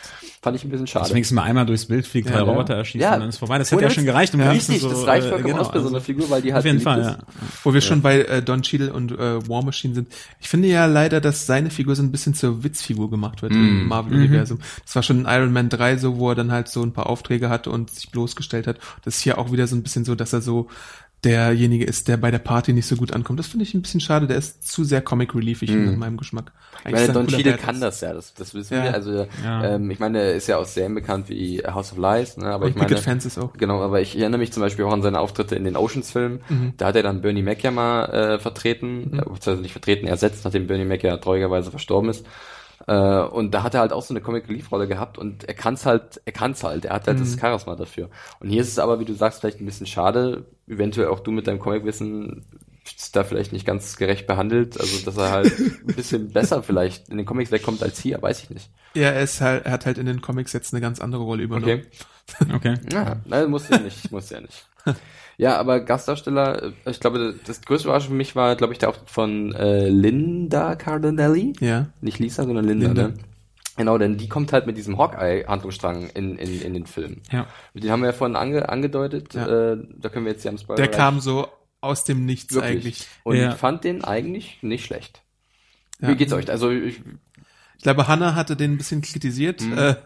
Fand ich ein bisschen schade. Dass wenigstens mal einmal durchs Bild fliegt, drei Ja, Roboter erschießt Ja. und dann ist vorbei. Das hätte ja schon gereicht. um ja, wenigstens richtig, so, das reicht äh, vollkommen genau, aus bei so einer also- Figur, weil die halt Auf jeden Fall, ist. ja. Wo wir schon bei äh, Don Cheadle und äh, War Machine sind. Ich finde ja leider, dass seine Figur so ein bisschen zur Witzfigur gemacht wird im Marvel-Universum. Das war schon in Iron Man 3 so, wo er dann halt so ein paar Aufträge hatte und sich bloßgestellt hat. Das ist hier auch wieder so ein bisschen so, dass er so derjenige ist, der bei der Party nicht so gut ankommt. Das finde ich ein bisschen schade. Der ist zu sehr Comic Reliefig Mhm. in meinem Geschmack. Ich meine, ist ein Don Cheadle kann das ja, das, das wissen Ja. wir. Also, Ja. ähm, ich meine, er ist ja aus Serien bekannt wie House of Lies, ne? aber Und ich meine, Picket Fences auch. Genau, aber ich erinnere mich zum Beispiel auch an seine Auftritte in den Oceans-Filmen. Mhm. Da hat er dann Bernie Mac ja mal äh, vertreten, äh, beziehungsweise nicht vertreten, ersetzt, nachdem Bernie Mac ja traurigerweise verstorben ist. Äh, und da hat er halt auch so eine Comic Relief Rolle gehabt und er kann's halt, er kann's halt, er hat halt Mhm. das Charisma dafür. Und hier ist es aber, wie du sagst, vielleicht ein bisschen schade, eventuell auch du mit deinem Comicwissen da vielleicht nicht ganz gerecht behandelt, also dass er halt ein bisschen besser vielleicht in den Comics wegkommt als hier, weiß ich nicht. Ja, er ist halt, er hat halt in den Comics jetzt eine ganz andere Rolle übernommen. Okay. Okay. Ja, nein, muss ja nicht, muss ja nicht. Ja, aber Gastdarsteller, äh, ich glaube, das größte Überraschung für mich war, glaube ich, der Auftritt von äh, Linda Cardinelli. Ja. Nicht Lisa, sondern Linda, Linda. ne? Genau, denn die kommt halt mit diesem Hawkeye-Handlungsstrang in, in, in den Film. Ja. Den haben wir ja vorhin ange, angedeutet, Ja. äh, da können wir jetzt ja am Spoiler Der kam so aus dem Nichts wirklich. eigentlich. Und Ja. ich fand den eigentlich nicht schlecht. Ja. Wie geht's euch? Also ich, Ich glaube, Hannah hatte den ein bisschen kritisiert. Mhm. Äh,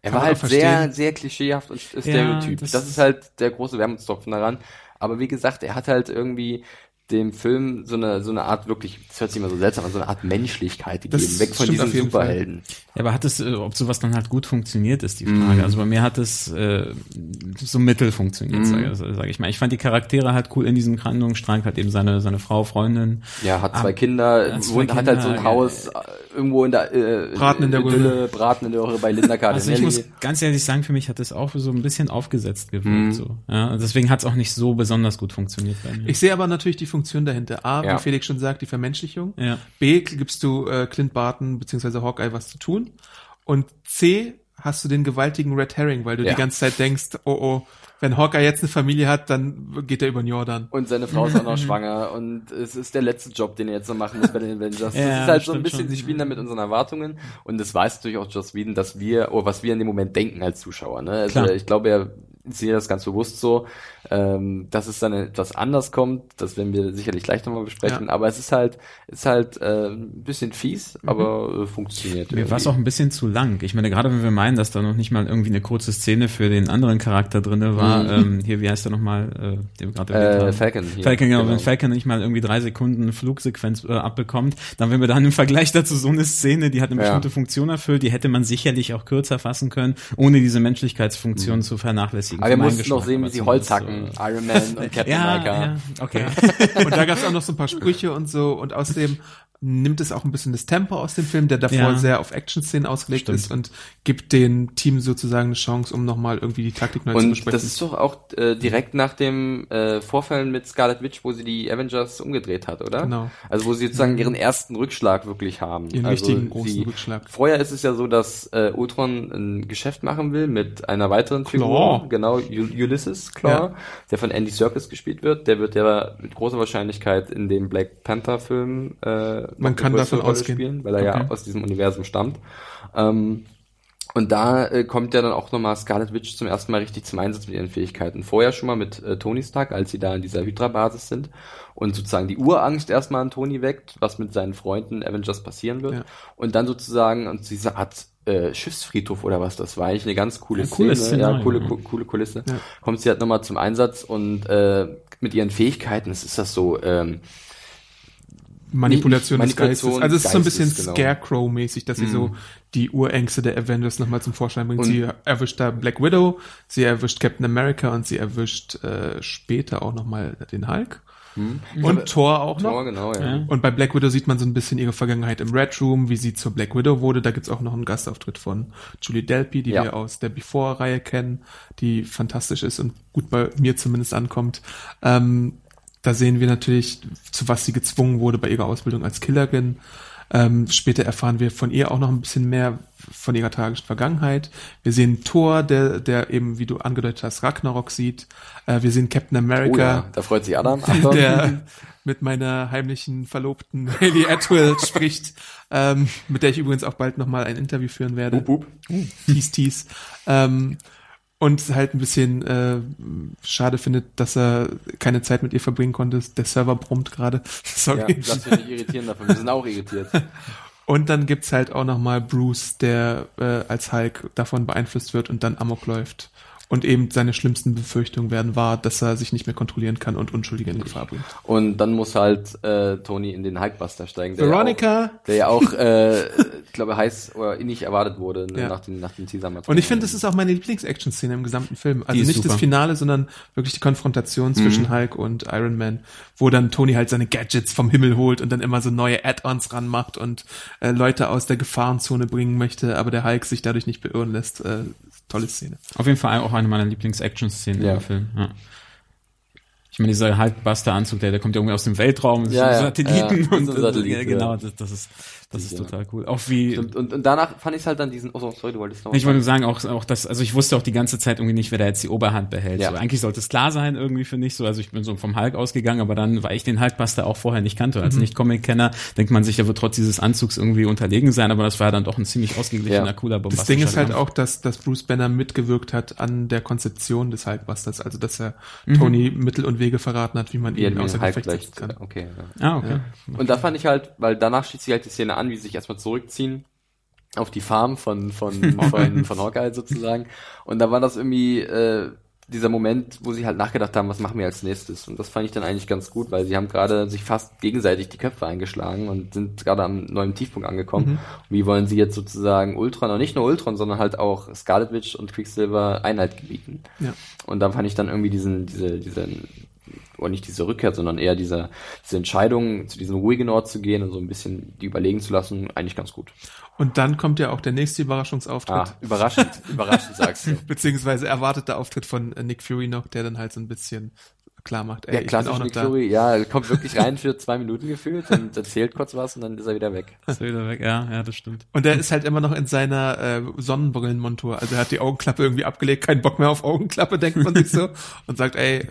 Er war halt sehr, sehr klischeehaft und Stereotyp. das- das, ist halt der große Wermutstropfen daran. Aber wie gesagt, er hat halt irgendwie dem Film so eine, so eine Art wirklich, das hört sich immer so seltsam an, so eine Art Menschlichkeit gegeben. Das Weg von diesen jeden Fall. Superhelden. Ja, aber hat es, äh, ob sowas dann halt gut funktioniert, ist die Frage. Mhm. Also bei mir hat es äh, so mittel funktioniert, Mhm. sage sag ich mal. Ich fand die Charaktere halt cool in diesem Handlungsstrang, halt eben seine seine Frau, Freundin. Ja, hat zwei Ah, Kinder, hat zwei wohnt, hat halt so ein Kinder, Haus äh, irgendwo in der äh, Braten in der Idylle, Braten in der Röhre bei Linda Also ich Cardinelli. muss ganz ehrlich sagen, für mich hat es auch so ein bisschen aufgesetzt gewirkt. Mhm. So. Ja, und deswegen hat es auch nicht so besonders gut funktioniert bei mir. Ich sehe aber natürlich die Funktion dahinter. A, Ja. wie Felix schon sagt, die Vermenschlichung. ja. B, gibst du äh, Clint Barton bzw. Hawkeye was zu tun. Und C, hast du den gewaltigen Red Herring, weil du Ja. die ganze Zeit denkst, oh oh, wenn Hawkeye jetzt eine Familie hat, dann geht er über den Jordan. Und seine Frau ist auch noch schwanger und es ist der letzte Job, den er jetzt noch machen muss bei den Avengers. Das Ja, ist halt so ein bisschen, schon. sie spielen da mit unseren Erwartungen und das weiß natürlich auch Joss Whedon, dass wir, oder was wir in dem Moment denken als Zuschauer. Ne? Also Klar. ich glaube, er sehe das ganz bewusst so, ähm, dass es dann etwas anders kommt, das werden wir sicherlich gleich nochmal besprechen, Ja. aber es ist halt, ist halt äh, ein bisschen fies, aber äh, funktioniert. Mir war es auch ein bisschen zu lang. Ich meine, gerade wenn wir meinen, dass da noch nicht mal irgendwie eine kurze Szene für den anderen Charakter drinne war, Mhm. ähm, hier, wie heißt der nochmal, äh, den wir gerade erwähnt äh, haben? Falcon hier. Falcon, genau, wenn Falcon nicht mal irgendwie drei Sekunden Flugsequenz äh, abbekommt, dann wenn wir dann im Vergleich dazu so eine Szene, die hat eine Ja. bestimmte Funktion erfüllt, die hätte man sicherlich auch kürzer fassen können, ohne diese Menschlichkeitsfunktion zu vernachlässigen. Mhm. aber wir mussten noch sehen, wie sie Holz hacken, so- Iron Man und Captain Ja, America. ja, okay. Und da gab es auch noch so ein paar Sprüche und so. Und außerdem nimmt es auch ein bisschen das Tempo aus dem Film, der davor Ja. sehr auf Action-Szenen ausgelegt Stimmt. ist und gibt dem Team sozusagen eine Chance, um nochmal irgendwie die Taktik neu zu Und besprechen. das ist doch auch äh, direkt nach dem äh, Vorfall mit Scarlet Witch, wo sie die Avengers umgedreht hat, oder? Genau. Also wo sie sozusagen ihren ersten Rückschlag wirklich haben. Ihren also richtigen großen sie, Rückschlag. Vorher ist es ja so, dass äh, Ultron ein Geschäft machen will mit einer weiteren Figur, Claw. genau, U Ulysses Claw, Ja. der von Andy Serkis gespielt wird. Der wird ja mit großer Wahrscheinlichkeit in dem Black Panther Film äh, noch eine kann davon Rolle ausgehen. spielen, weil er ja Okay. aus diesem Universum stammt. Ähm, und da äh, kommt ja dann auch nochmal Scarlet Witch zum ersten Mal richtig zum Einsatz mit ihren Fähigkeiten. Vorher schon mal mit äh, Tony Stark, als sie da in dieser Hydra-Basis sind und sozusagen die Urangst erstmal an Tony weckt, was mit seinen Freunden Avengers passieren wird. Ja. Und dann sozusagen und diese Art äh, Schiffsfriedhof oder was das war, eigentlich eine ganz coole Ein cooles Szene, ja, coole, ja. co coole Kulisse. Ja. Kommt sie halt nochmal zum Einsatz und äh, mit ihren Fähigkeiten, es ist das so, ähm, Manipulation, Manipulation des Geistes. Also es ist so ein bisschen genau. Scarecrow-mäßig, dass sie Mhm. so die Urängste der Avengers nochmal zum Vorschein bringt. Und- sie erwischt da Black Widow, sie erwischt Captain America und sie erwischt äh, später auch nochmal den Hulk. Und Thor auch noch. Tor, genau, ja. Ja. Und bei Black Widow sieht man so ein bisschen ihre Vergangenheit im Red Room, wie sie zur Black Widow wurde. Da gibt's auch noch einen Gastauftritt von Julie Delpy, die Ja. wir aus der Before-Reihe kennen, die fantastisch ist und gut bei mir zumindest ankommt. Ähm, da sehen wir natürlich, zu was sie gezwungen wurde bei ihrer Ausbildung als Killerin. Ähm, später erfahren wir von ihr auch noch ein bisschen mehr von ihrer tragischen Vergangenheit. Wir sehen Thor, der, der eben, wie du angedeutet hast, Ragnarok sieht. Äh, wir sehen Captain Oh America ja, da freut sich Adam. Achtung. der mit meiner heimlichen Verlobten Haley Atwell spricht, ähm, mit der ich übrigens auch bald nochmal ein Interview führen werde. Wup, wup. Tease, tease. Ähm, und halt ein bisschen äh, schade findet, dass er keine Zeit mit ihr verbringen konnte. Der Server brummt gerade. Ja, Sorry. lass mich nicht irritieren davon. Wir sind auch irritiert. Und dann gibt's halt auch nochmal Bruce, der äh, als Hulk davon beeinflusst wird und dann Amok läuft Und eben seine schlimmsten Befürchtungen werden wahr, dass er sich nicht mehr kontrollieren kann und Unschuldige in Gefahr bringt. Und dann muss halt äh, Tony in den Hulkbuster steigen. Der Veronica! Ja auch, der ja auch, äh, ich glaube, heiß oder nicht erwartet wurde ne, Ja. nach den, nach den teaser Und ich finde, das ist auch meine Lieblings-Action-Szene im gesamten Film. Also nicht das super. Finale, sondern wirklich die Konfrontation zwischen Hulk und Iron Man, wo dann Tony halt seine Gadgets vom Himmel holt und dann immer so neue Add-ons ranmacht und äh, Leute aus der Gefahrenzone bringen möchte, aber der Hulk sich dadurch nicht beirren lässt. Äh, tolle Szene. Auf jeden Fall auch eine meiner Lieblings-Action-Szenen Ja. im Film. Ja. Ich meine, dieser Hulkbuster-Anzug, der, der kommt ja irgendwie aus dem Weltraum, so Ja, ja. Satelliten Ja, und so Satelliten, ja, genau, ja. das, das ist, das ist Ja. total cool. Auch wie, Stimmt. Und, und danach fand ich halt dann diesen, oh, sorry, du wolltest noch ich wollte nur sagen, auch, auch das, also ich wusste auch die ganze Zeit irgendwie nicht, wer da jetzt die Oberhand behält. Ja. So, eigentlich sollte es klar sein, irgendwie finde ich so. Also ich bin so vom Hulk ausgegangen, aber dann, weil ich den Hulkbuster auch vorher nicht kannte, Mhm. als Nicht-Comic-Kenner, denkt man sich, er wird trotz dieses Anzugs irgendwie unterlegen sein, aber das war dann doch ein ziemlich ausgeglichener, Ja. cooler Das bombastischer Ding ist halt Kampf. auch, dass, dass Bruce Banner mitgewirkt hat an der Konzeption des Hulkbusters, also dass er Tony Mittel und Wege verraten hat, wie man wie ihn außer Gefecht setzen kann. okay, ja. Ah, okay. Und da fand ich halt, weil danach schließt sich halt die Szene an, wie sie sich erstmal zurückziehen auf die Farm von, von, von, von Hawkeye sozusagen. Und da war das irgendwie äh, dieser Moment, wo sie halt nachgedacht haben, was machen wir als nächstes. Und das fand ich dann eigentlich ganz gut, weil sie haben gerade sich fast gegenseitig die Köpfe eingeschlagen und sind gerade am neuen Tiefpunkt angekommen. Wie wollen sie jetzt sozusagen Ultron, und nicht nur Ultron, sondern halt auch Scarlet Witch und Quicksilver Einheit gebieten. Ja. Und dann fand ich dann irgendwie diesen, diese, diesen, oder nicht diese Rückkehr, sondern eher diese, diese Entscheidung, zu diesem ruhigen Ort zu gehen und so ein bisschen die überlegen zu lassen, eigentlich ganz gut. Und dann kommt ja auch der nächste Überraschungsauftritt. Ah, überraschend, überraschend sagst du. Beziehungsweise erwarteter Auftritt von äh, Nick Fury noch, der dann halt so ein bisschen klar macht, ey, ich auch noch Nick. Fury, ja, er kommt wirklich rein für zwei Minuten gefühlt und erzählt kurz was und dann ist er wieder weg. Ist er wieder weg. Ja, ja, das stimmt. Und der ist halt immer noch in seiner äh, Sonnenbrillenmontur. Also er hat die Augenklappe irgendwie abgelegt, keinen Bock mehr auf Augenklappe, denkt man sich so. Und sagt, ey,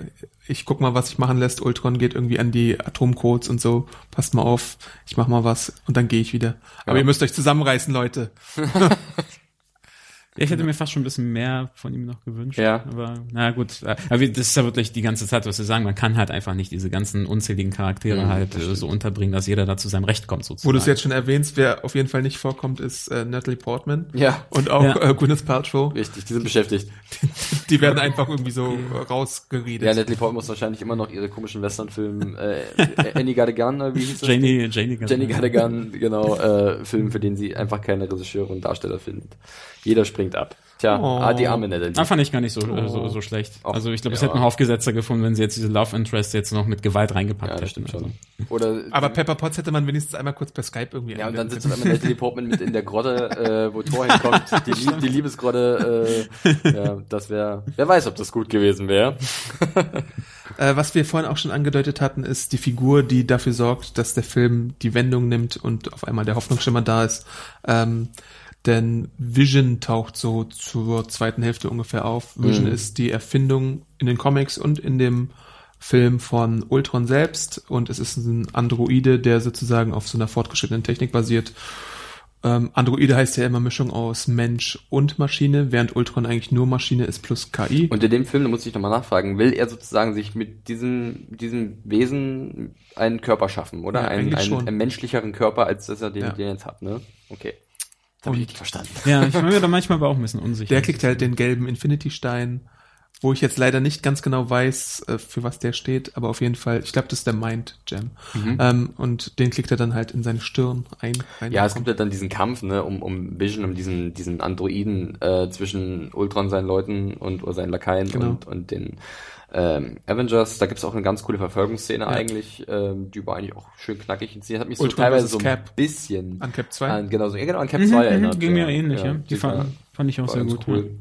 ich guck mal, was sich machen lässt. Ultron geht irgendwie an die Atomcodes und so. Passt mal auf, ich mach mal was und dann gehe ich wieder. Aber Ja. ihr müsst euch zusammenreißen, Leute. Ja, ich hätte mir fast schon ein bisschen mehr von ihm noch gewünscht. Ja. Aber na gut, äh, aber das ist ja wirklich die ganze Zeit, was wir sagen. Man kann halt einfach nicht diese ganzen unzähligen Charaktere Mhm, halt äh, so unterbringen, dass jeder da zu seinem Recht kommt sozusagen. Wo du es jetzt schon erwähnst, wer auf jeden Fall nicht vorkommt, ist äh, Natalie Portman. Ja. Und auch Ja. äh, Gwyneth Paltrow. Richtig, die sind beschäftigt. Die werden einfach irgendwie so äh, rausgeredet. Ja, Natalie Portman muss wahrscheinlich immer noch ihre komischen Westernfilme, äh, Annie Got a Gun, oder wie hieß das? Janie, Janie, Jenny Got a Gun, genau, äh, Film, für den sie einfach keine Regisseure und Darsteller findet. Jeder springt ab. Tja, Oh. ah, die arme Natalie. Da fand ich gar nicht so, äh, so, so schlecht. Auch- also ich glaube, es ja. hätten noch aufgesetzer gefunden, wenn sie jetzt diese Love Interest jetzt noch mit Gewalt reingepackt ja, hätten. stimmt Also. schon. Oder, Aber Pepper Potts hätte man wenigstens einmal kurz per Skype irgendwie ja, und dann sitzt auf einmal Natalie Portman mit in der Grotte, äh, wo Thor hinkommt, die, die Liebesgrotte, äh, ja, das wäre, wer weiß, ob das gut gewesen wäre. Äh, was wir vorhin auch schon angedeutet hatten, ist die Figur, die dafür sorgt, dass der Film die Wendung nimmt und auf einmal der Hoffnungsschimmer da ist. Ähm, denn Vision taucht so zur zweiten Hälfte ungefähr auf. Vision Mhm. ist die Erfindung in den Comics und in dem Film von Ultron selbst und es ist ein Androide, der sozusagen auf so einer fortgeschrittenen Technik basiert. Ähm, Androide heißt ja immer Mischung aus Mensch und Maschine, während Ultron eigentlich nur Maschine ist plus KI. Und in dem Film, da muss ich nochmal nachfragen, will er sozusagen sich mit diesem, diesem Wesen einen Körper schaffen, oder? Ja, einen, einen, einen menschlicheren Körper, als dass er den, Ja. den jetzt hat, ne? Okay. Habe ich richtig verstanden. Ja, ich bin mir da manchmal aber auch ein bisschen unsicher. Der kriegt halt den gelben Infinity-Stein, wo ich jetzt leider nicht ganz genau weiß, äh, für was der steht, aber auf jeden Fall, ich glaube, das ist der Mind Gem. Ähm, und den kriegt er dann halt in seine Stirn ein. rein Ja, es gibt ja dann diesen Kampf, ne, um, um Vision, um diesen, diesen Androiden äh, zwischen Ultron, seinen Leuten und oder seinen Lakaien Genau. und, und den ähm, Avengers. Da gibt's auch eine ganz coole Verfolgungsszene eigentlich, ähm, die war eigentlich auch schön knackig inszeniert. Hat mich so Ultron teilweise versus so ein Cap. bisschen An Cap 2. an, genau so, ja genau, an Cap Mhm, 2 mhm, erinnert. Ging mir ähnlich, ja. Die fand, fand ich auch sehr gut. cool.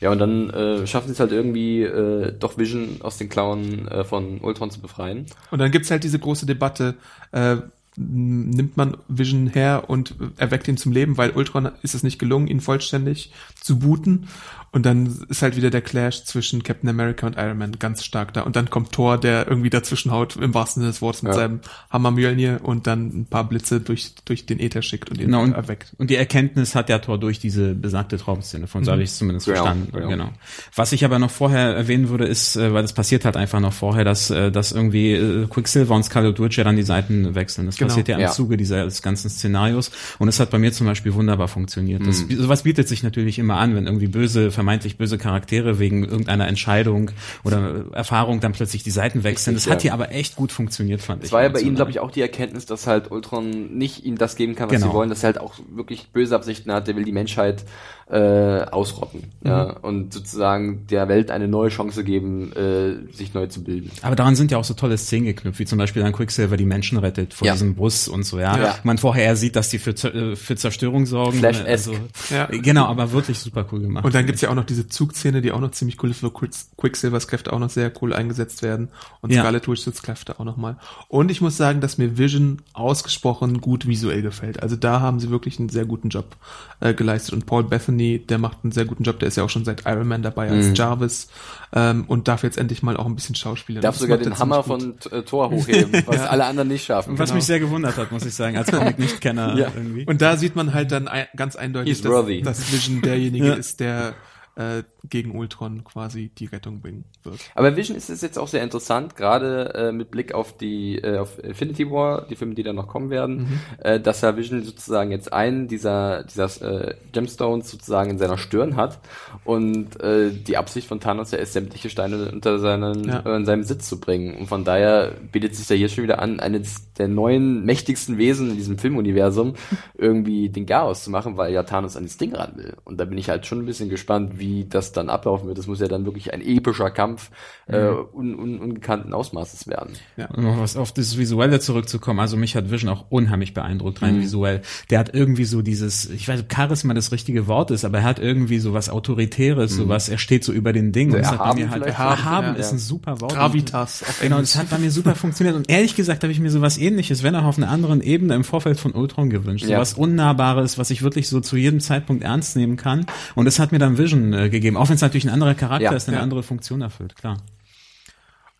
Ja, und dann äh, schaffen sie es halt irgendwie, äh, doch Vision aus den Klauen äh, von Ultron zu befreien. Und dann gibt's halt diese große Debatte, äh, nimmt man Vision her und erweckt ihn zum Leben, weil Ultron ist es nicht gelungen, ihn vollständig zu booten. Und dann ist halt wieder der Clash zwischen Captain America und Iron Man ganz stark da. Und dann kommt Thor, der irgendwie dazwischen haut, im wahrsten Sinne des Wortes, mit Ja. seinem Hammer Mjölnir und dann ein paar Blitze durch, durch den Äther schickt und ihn Genau, und, erweckt. und die Erkenntnis hat der Tor durch diese besagte Traumszene, von so habe ich es zumindest Genau, verstanden. genau. Genau. Was ich aber noch vorher erwähnen würde, ist, äh, weil das passiert halt einfach noch vorher, dass, äh, dass irgendwie äh, Quicksilver und Scarlet Witch ja dann die Seiten wechseln. Das passiert ja im Ja. Zuge dieses ganzen Szenarios. Und es hat bei mir zum Beispiel wunderbar funktioniert. Das, Mhm. Sowas bietet sich natürlich immer an, wenn irgendwie böse, vermeintlich böse Charaktere wegen irgendeiner Entscheidung oder Erfahrung dann plötzlich die Seiten wechseln. Das hat hier aber echt gut funktioniert, fand ich. Es war ja bei ihnen, glaube ich, auch die Erkenntnis, dass halt Ultron nicht ihnen das geben kann, was Genau. sie wollen, dass er halt auch wirklich böse Absichten hat, der will die Menschheit äh, ausrotten. Ja, und sozusagen der Welt eine neue Chance geben, äh, sich neu zu bilden. Aber daran sind ja auch so tolle Szenen geknüpft, wie zum Beispiel ein Quicksilver die Menschen rettet vor Ja. diesem Bus und so, ja. Ja. Man vorher sieht, dass die für, äh, für Zerstörung sorgen. Flash-esque. Also, Ja. Genau, aber wirklich super cool gemacht. Und dann gibt's ja auch noch diese Zugszene, die auch noch ziemlich cool ist, wo Quicks- Quicksilvers Kräfte auch noch sehr cool eingesetzt werden und Ja. Scarlet Witches Kräfte auch nochmal. Und ich muss sagen, dass mir Vision ausgesprochen gut visuell gefällt. Also da haben sie wirklich einen sehr guten Job äh, geleistet. Und Paul Bethany, der macht einen sehr guten Job, der ist ja auch schon seit Iron Man dabei als Mhm. Jarvis ähm, und darf jetzt endlich mal auch ein bisschen schauspielen. Darf Das sogar den Hammer von äh, Thor hochheben, was alle anderen nicht schaffen. Was genau. mich sehr gewundert hat, muss ich sagen, als Comic-Nichtkenner Ja. irgendwie. Und da sieht man halt dann ein, ganz eindeutig, dass, dass Vision derjenige Ja. ist, der äh, gegen Ultron quasi die Rettung bringen wird. Aber Vision ist es jetzt auch sehr interessant, gerade äh, mit Blick auf die äh, auf Infinity War, die Filme, die dann noch kommen werden, äh, dass er Vision sozusagen jetzt einen dieser dieser äh, Gemstones sozusagen in seiner Stirn hat und äh, die Absicht von Thanos ja ist, sämtliche Steine unter seinen Ja. äh, in seinem Sitz zu bringen. Und von daher bietet sich da hier schon wieder an, eines der neuen mächtigsten Wesen in diesem Filmuniversum irgendwie den Chaos zu machen, weil ja Thanos an das Ding ran will. Und da bin ich halt schon ein bisschen gespannt, wie das dann ablaufen wird. Das muss ja dann wirklich ein epischer Kampf äh, un, un, ungekannten Ausmaßes werden. Um noch was auf das Visuelle zurückzukommen, also mich hat Vision auch unheimlich beeindruckt, rein visuell. Der hat irgendwie so dieses, ich weiß, ob Charisma das richtige Wort ist, aber er hat irgendwie so was Autoritäres, so was, er steht so über den Dingen. So Und das hat bei mir halt, erhaben Ja. ist ein super Wort. Gravitas. Auf Genau, das hat bei mir super funktioniert. Und ehrlich gesagt habe ich mir sowas ähnliches, wenn auch auf einer anderen Ebene im Vorfeld von Ultron gewünscht. Ja. Sowas Unnahbares, was ich wirklich so zu jedem Zeitpunkt ernst nehmen kann. Und das hat mir dann Vision äh, gegeben. Auch wenn es natürlich ein anderer Charakter Ja, ist, eine ja. andere Funktion erfüllt, klar.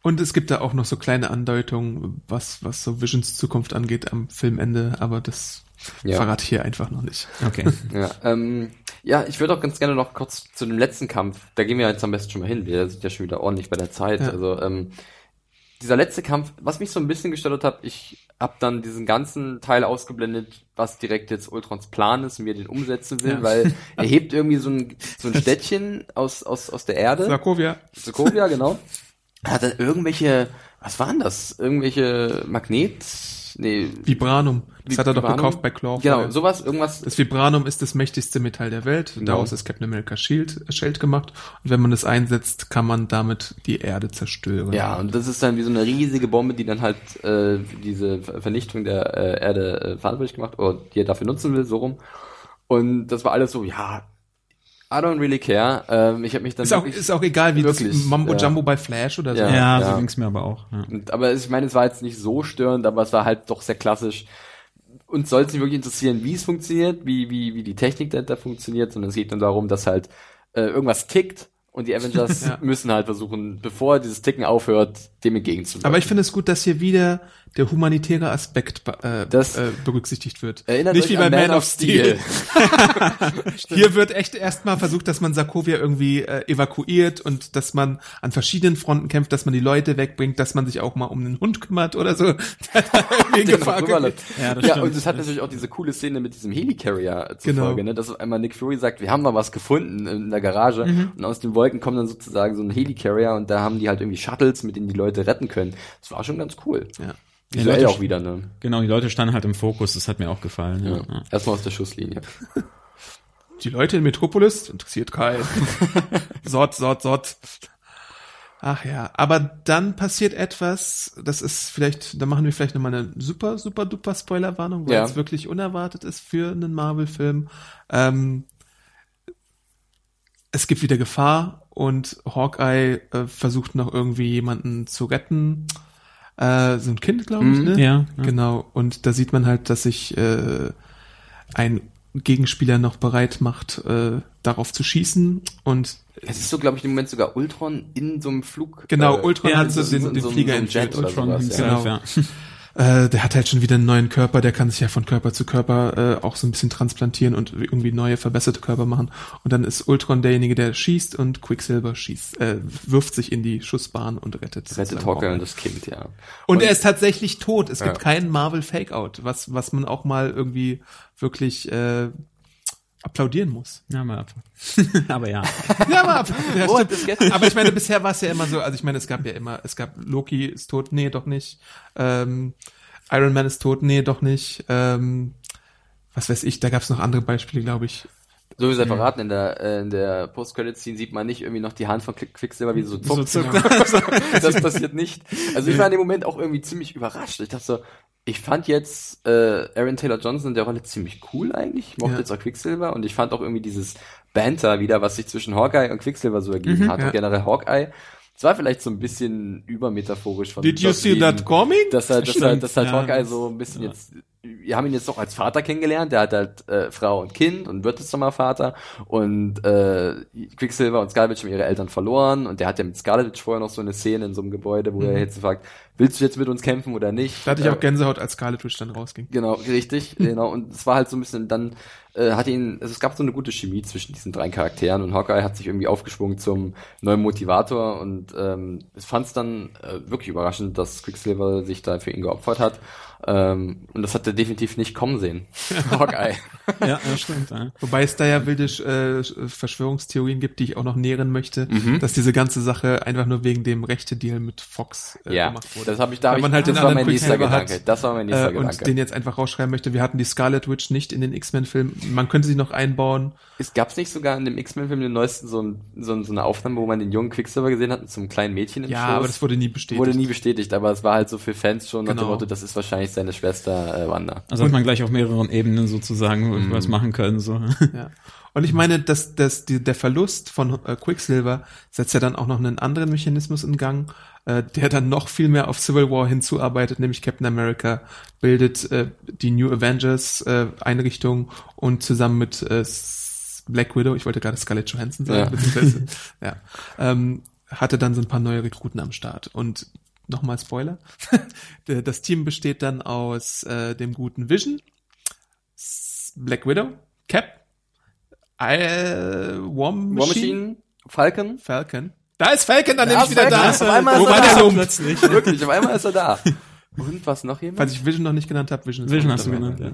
Und es gibt da auch noch so kleine Andeutungen, was, was so Visions Zukunft angeht am Filmende, aber das Ja. verrate ich hier einfach noch nicht. Okay. Ja, ähm, ja, ich würde auch ganz gerne noch kurz zu dem letzten Kampf, da gehen wir jetzt am besten schon mal hin, wir sind ja schon wieder ordentlich bei der Zeit. Ja. Also ähm, dieser letzte Kampf, was mich so ein bisschen gestört hat, ich hab dann diesen ganzen Teil ausgeblendet, was direkt jetzt Ultrons Plan ist und wie er den umsetzen will, Ja. weil er hebt irgendwie so ein, so ein Städtchen aus, aus, aus der Erde. Sokovia. Sokovia, genau. Hat er irgendwelche, was waren das? Irgendwelche Magnet, nee, Vibranum. Das hat er doch Vibranum? gekauft bei Claw. Genau, sowas, irgendwas. Das Vibranum ist das mächtigste Metall der Welt. Genau. Daraus ist Captain America Shield, Schild gemacht. Und wenn man das einsetzt, kann man damit die Erde zerstören. Ja, und das ist dann wie so eine riesige Bombe, die dann halt äh, diese Ver- Vernichtung der äh, Erde äh, verantwortlich gemacht, oder die er dafür nutzen will, so rum. Und das war alles so, ja, I don't really care. Ähm, ich habe mich dann Ist auch, wirklich- ist auch egal, wie Wirklich, das Mambo ja. Jumbo bei Flash oder so. Ja. Ja, ja. so ging's mir aber auch. Ja. Und, aber ich meine, es war jetzt nicht so störend, aber es war halt doch sehr klassisch. Uns soll es nicht wirklich interessieren, wie es funktioniert, wie, wie, wie die Technik dahinter funktioniert, sondern es geht nur darum, dass halt äh, irgendwas tickt und die Avengers Ja. müssen halt versuchen, bevor dieses Ticken aufhört, dem entgegenzuwirken. Aber ich finde es gut, dass hier wieder der humanitäre Aspekt äh, Das- äh, berücksichtigt wird. Erinnert Nicht wie bei Man Man of of Steel. Hier wird echt erstmal versucht, dass man Sokovia irgendwie äh, evakuiert und dass man an verschiedenen Fronten kämpft, dass man die Leute wegbringt, dass man sich auch mal um den Hund kümmert oder so. Gefahr. Ja, das ja und es hat natürlich auch diese coole Szene mit diesem Helicarrier zur Genau. Folge, ne? dass auf einmal Nick Fury sagt, wir haben da was gefunden in der Garage Mhm. und aus den Wolken kommt dann sozusagen so ein Helicarrier und da haben die halt irgendwie Shuttles, mit denen die Leute retten können. Das war schon ganz cool. Ja. Visuell Leute- auch wieder, ne? Genau, die Leute standen halt im Fokus, das hat mir auch gefallen. Ja. Ja. Ja. Erstmal aus der Schusslinie. Die Leute in Metropolis interessiert keinen. Sort, Sort, Sort. Ach ja, aber dann passiert etwas, das ist vielleicht, da machen wir vielleicht nochmal eine super, super duper Spoilerwarnung, weil Ja. es wirklich unerwartet ist für einen Marvel-Film. Ähm, es gibt wieder Gefahr und Hawkeye äh, versucht noch irgendwie jemanden zu retten. Äh, so ein Kind, glaube ich, Mhm. ne? Ja, ja. Genau. Und da sieht man halt, dass sich äh, ein Gegenspieler noch bereit macht, äh, darauf zu schießen. Und Es ist so, glaube ich, im Moment sogar Ultron in so einem Flug. Genau, äh, Ultron in hat so den- so- den Flieger so entführt. Jet oder Ultron sowas, himself, Genau. ja. äh, der hat halt schon wieder einen neuen Körper, der kann sich ja von Körper zu Körper äh, auch so ein bisschen transplantieren und irgendwie neue, verbesserte Körper machen. Und dann ist Ultron derjenige, der schießt und Quicksilver schießt, äh, wirft sich in die Schussbahn und rettet. Rettet Hawkeye und das Kind, ja. Und, er ist tatsächlich tot. Es gibt Ja. keinen Marvel Fake-Out, was, was man auch mal irgendwie wirklich äh, applaudieren muss. Ja, mal ab. Aber ja. Ja, aber, ja, Oh, aber ich meine, bisher war es ja immer so, also ich meine, es gab ja immer, es gab Loki ist tot, nee, doch nicht. Ähm, Iron Man ist tot, nee, doch nicht. Ähm, was weiß ich, da gab es noch andere Beispiele, glaube ich. So wie sie verraten, in der, äh, in der Post-Credit-Scene sieht man nicht irgendwie noch die Hand von Quick- Quicksilver, wie sie so zuckt. zuckt. das passiert nicht. Also ich war in dem Moment auch irgendwie ziemlich überrascht. Ich dachte so, ich fand jetzt äh, Aaron Taylor Johnson in der Rolle ziemlich cool eigentlich. Ich mochte Ja. jetzt auch Quicksilver und ich fand auch irgendwie dieses Banter wieder, was sich zwischen Hawkeye und Quicksilver so ergeben hat. ja. Und generell Hawkeye. Es war vielleicht so ein bisschen übermetaphorisch von Did you see that coming? Dass halt, dass halt, dass halt ja. Hawkeye so ein bisschen jetzt, wir haben ihn jetzt doch als Vater kennengelernt, der hat halt äh, Frau und Kind und wird jetzt nochmal Vater und äh, Quicksilver und Scarlet Witch haben ihre Eltern verloren und der hat ja mit Scarlet Witch vorher noch so eine Szene in so einem Gebäude, wo er jetzt fragt, willst du jetzt mit uns kämpfen oder nicht? Mhm. Da hatte ich Äh, auch Gänsehaut, als Scarlet Witch dann rausging. Genau, richtig, genau. Und es war halt so ein bisschen, dann äh, hat ihn, also es gab so eine gute Chemie zwischen diesen drei Charakteren und Hawkeye hat sich irgendwie aufgeschwungen zum neuen Motivator und ähm, ich fand es dann äh, wirklich überraschend, dass Quicksilver sich da für ihn geopfert hat. Ähm, und das hat er definitiv nicht kommen sehen. Hawkeye. Ja, das stimmt. Ja. Wobei es da ja wilde äh, Verschwörungstheorien gibt, die ich auch noch nähren möchte, Mhm. dass diese ganze Sache einfach nur wegen dem Rechte-Deal mit Fox äh, ja, gemacht wurde. das habe ich da, ich, man halt das den war anderen mein nächster Gedanke. hat. Das war mein nächster äh, und Gedanke. den jetzt einfach rausschreiben möchte. Wir hatten die Scarlet Witch nicht in den X-Men-Filmen. Man könnte sie noch einbauen. Es gab's nicht sogar in dem X-Men-Film, den neuesten, so, ein, so, ein, so eine Aufnahme, wo man den jungen Quicksilver gesehen hat einem kleinen Mädchen im Ja, Schoß? aber das wurde nie bestätigt. Wurde nie bestätigt, aber es war halt so für Fans schon nach dem Genau. Motto, das ist wahrscheinlich seine Schwester äh, Wanda. Also hat man gleich auf mehreren Ebenen sozusagen Mhm. was machen können. So. Ja. Und ich meine, dass, dass die, der Verlust von äh, Quicksilver setzt ja dann auch noch einen anderen Mechanismus in Gang, äh, der dann noch viel mehr auf Civil War hinzuarbeitet, nämlich Captain America bildet äh, die New Avengers äh, Einrichtung und zusammen mit äh, Black Widow, ich wollte gerade Scarlett Johansson sagen, Ja. beziehungsweise, ja, ähm, hatte dann so ein paar neue Rekruten am Start. Und nochmal Spoiler, das Team besteht dann aus äh, dem guten Vision, Black Widow, Cap, äh, War Machine, War Machine, Falcon. Falcon. Da ist Falcon dann Da nämlich ist wieder da. Falcon, auf einmal Wo ist war er der da. Lump? Plötzlich. Wirklich, auf einmal ist er da. Und was noch jemand? Falls ich Vision noch nicht genannt habe, Vision ist Vision hast du genannt, ja.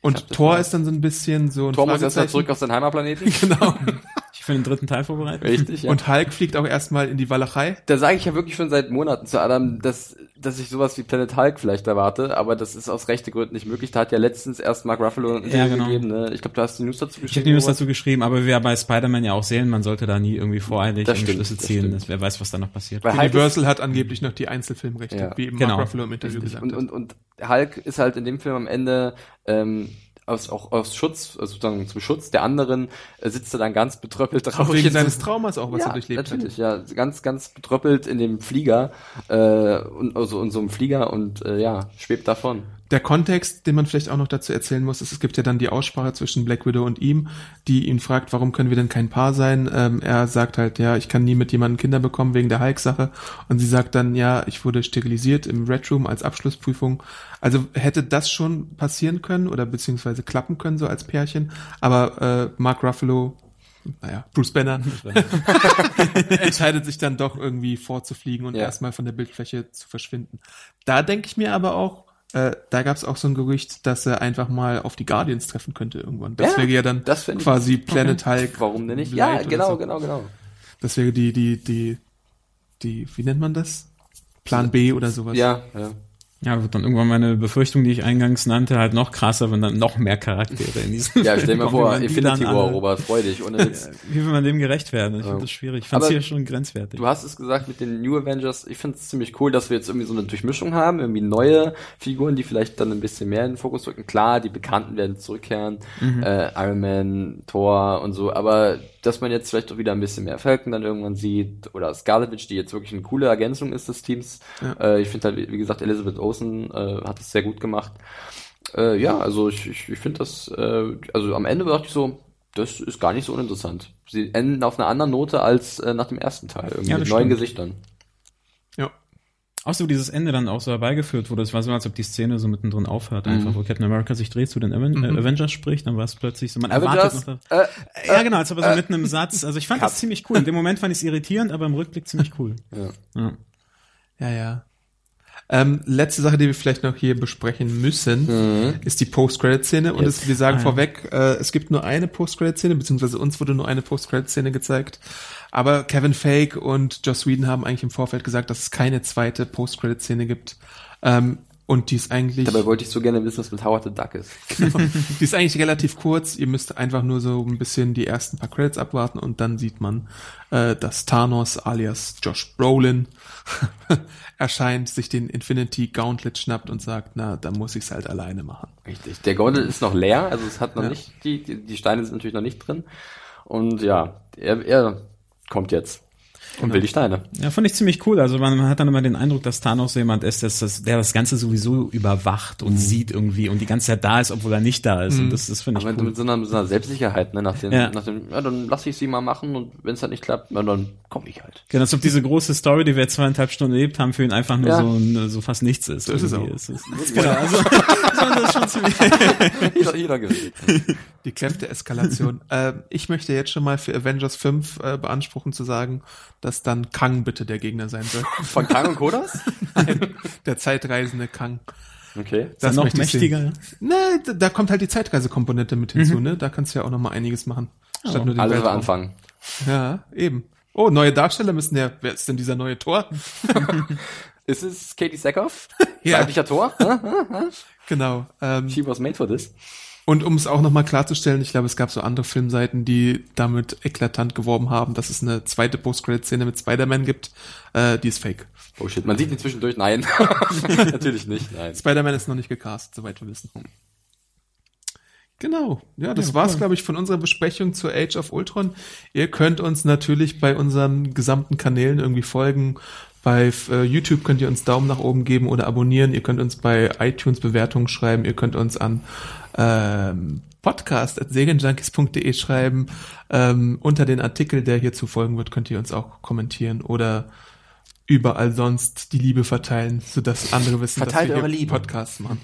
Und Thor ist dann so ein bisschen so ein Thor muss erst mal Fragezeichen. zurück auf seinen Heimatplaneten. Genau. Ich für den dritten Teil vorbereitet. Richtig, ja. Und Hulk fliegt auch erstmal in die Walachei. da sage ich ja wirklich schon seit Monaten zu Adam, dass, dass ich sowas wie Planet Hulk vielleicht erwarte, aber das ist aus rechte Gründen nicht möglich. Da hat ja letztens erst Mark Ruffalo ein Ja, Interview genau. gegeben. Ne? Ich glaube, du hast die News dazu Ich geschrieben. habe die News dazu geschrieben, aber wie wir bei Spider-Man ja auch sehen, man sollte da nie irgendwie voreilig Das stimmt, Schlüsse das ziehen. Das, wer weiß, was da noch passiert. Weil Universal hat angeblich noch die Einzelfilmrechte, Ja. wie eben Genau. Mark Ruffalo im Interview Richtig. gesagt Und, hat. und, und Hulk ist halt in dem Film am Ende ähm, aus, auch aus Schutz, also sozusagen zum Schutz der anderen, äh, sitzt er dann ganz betröppelt auch traurig wegen seines Traumas auch, was ja, er durchlebt natürlich, ja, ganz, ganz betröppelt in dem Flieger äh, und also in so einem Flieger und äh, ja, schwebt davon. Der Kontext, den man vielleicht auch noch dazu erzählen muss, ist, es gibt ja dann die Aussprache zwischen Black Widow und ihm, die ihn fragt, warum können wir denn kein Paar sein? Ähm, er sagt halt, ja, ich kann nie mit jemandem Kinder bekommen wegen der Hulk-Sache. Und sie sagt dann, ja, ich wurde sterilisiert im Red Room als Abschlussprüfung. Also hätte das schon passieren können oder beziehungsweise klappen können, so als Pärchen. Aber äh, Mark Ruffalo, naja, Bruce Banner, entscheidet sich dann doch irgendwie vorzufliegen und Ja. erstmal von der Bildfläche zu verschwinden. Da denke ich mir aber auch, äh, da gab es auch so ein Gerücht, dass er einfach mal auf die Guardians treffen könnte irgendwann. Das Ja, wäre ja dann fänd ich- quasi Planet Hulk. Warum denn nicht? Light Ja, genau, so. genau, genau. Das wäre die, die, die, die, wie nennt man das? Plan B oder sowas. Ja, ja. Ja, wird dann irgendwann meine Befürchtung, die ich eingangs nannte, halt noch krasser, wenn dann noch mehr Charaktere in diesem Ja, stell wie vor, Infinity War, Robert, freu dich, ohne Witz. Wie will man dem gerecht werden? Ich Ja. finde das schwierig. Ich fand es hier schon grenzwertig. Du hast es gesagt mit den New Avengers. Ich finde es ziemlich cool, dass wir jetzt irgendwie so eine Durchmischung haben, irgendwie neue Figuren, die vielleicht dann ein bisschen mehr in den Fokus rücken. Klar, die Bekannten werden zurückkehren, äh, Iron Man, Thor und so, aber dass man jetzt vielleicht auch wieder ein bisschen mehr Falcon dann irgendwann sieht oder Scarlet Witch, die jetzt wirklich eine coole Ergänzung ist des Teams. Ja. Äh, ich finde halt, wie wie gesagt, Elizabeth Olsen äh, hat es sehr gut gemacht. Äh, ja, also ich, ich, ich finde das, äh, also am Ende dachte ich so, das ist gar nicht so uninteressant. Sie enden auf einer anderen Note als äh, nach dem ersten Teil, irgendwie Ja, mit neuen stimmt. Gesichtern. ja. Auch so dieses Ende dann auch so herbeigeführt wurde. Es war so, als ob die Szene so mittendrin aufhört, einfach, Mhm. wo Captain America sich dreht zu den Aven äh, Avengers spricht, dann war es plötzlich so, man Avengers, erwartet noch. äh, ja, genau, als ob er so mitten im Satz. Also ich fand Cut. das ziemlich cool. In dem Moment fand ich es irritierend, aber im Rückblick ziemlich cool. Ja. Ja. Ja, ja. Ähm, letzte Sache, die wir vielleicht noch hier besprechen müssen, Mhm. ist die Post-Credit-Szene. Und es, wir sagen Ah, ja. vorweg, äh, es gibt nur eine Post-Credit-Szene, beziehungsweise uns wurde nur eine Post-Credit-Szene gezeigt. Aber Kevin Fake und Joss Whedon haben eigentlich im Vorfeld gesagt, dass es keine zweite Post-Credit-Szene gibt. Ähm, und die ist eigentlich, Dabei wollte ich so gerne wissen, was mit Howard the Duck ist. die ist eigentlich relativ kurz. Ihr müsst einfach nur so ein bisschen die ersten paar Credits abwarten und dann sieht man, äh, dass Thanos alias Josh Brolin erscheint, sich den Infinity Gauntlet schnappt und sagt, na, da muss ich's halt alleine machen. Richtig. Der Gauntlet ist noch leer, also es hat noch Ja. nicht, die, die, die Steine sind natürlich noch nicht drin. Und ja, er, er kommt jetzt und will die Steine. Ja, fand ich ziemlich cool. Also man, man hat dann immer den Eindruck, dass Thanos so jemand ist, dass das, der das Ganze sowieso überwacht Mhm. und sieht irgendwie und die ganze Zeit da ist, obwohl er nicht da ist. Und das, das finde ich Aber cool. mit so einer, mit so einer Selbstsicherheit, ne, nach dem, Ja. nach dem, ja, dann lasse ich sie mal machen und wenn es halt nicht klappt, na, dann komme ich halt. Genau, als ob diese große Story, die wir jetzt zweieinhalb Stunden erlebt haben, für ihn einfach nur Ja. so, ein, so fast nichts ist. So ist es auch. Es ist, genau, also, das ist schon ziemlich, jeder, jeder gewinnt. Die Kräfte Eskalation. äh, ich möchte jetzt schon mal für Avengers 5 äh, beanspruchen zu sagen, dass dann Kang bitte der Gegner sein soll. Von Kang und Kodas? der zeitreisende Kang. Okay. ist er noch mächtiger. Ne, da, da kommt halt die Zeitreisekomponente mit hinzu, ne? Da kannst du ja auch noch mal einiges machen. Statt nur den Alles wir Weltraum. anfangen. Ja, eben. Oh, neue Darsteller müssen ja, wer ist denn dieser neue Tor? Ist es Katie Sackhoff? Ja. Weiblicher Tor? Genau. Ähm, She was made for this. Und um es auch noch mal klarzustellen, ich glaube, es gab so andere Filmseiten, die damit eklatant geworben haben, dass es eine zweite Post-Credit-Szene mit Spider-Man gibt. Äh, die ist fake. Oh shit, man sieht ihn zwischendurch. Nein. Natürlich nicht. Nein. Spider-Man ist noch nicht gecastet, soweit wir wissen. Genau. Ja, das Ja, war's, cool. glaube ich, von unserer Besprechung zur Age of Ultron. Ihr könnt uns natürlich bei unseren gesamten Kanälen irgendwie folgen. Bei äh, YouTube könnt ihr uns Daumen nach oben geben oder abonnieren. Ihr könnt uns bei iTunes Bewertungen schreiben. Ihr könnt uns an ähm, podcast.segenjunkies.de schreiben. Ähm, unter den Artikel, der hierzu folgen wird, könnt ihr uns auch kommentieren oder überall sonst die Liebe verteilen, sodass andere wissen, Verteilt dass wir eure hier Liebe. Podcasts machen.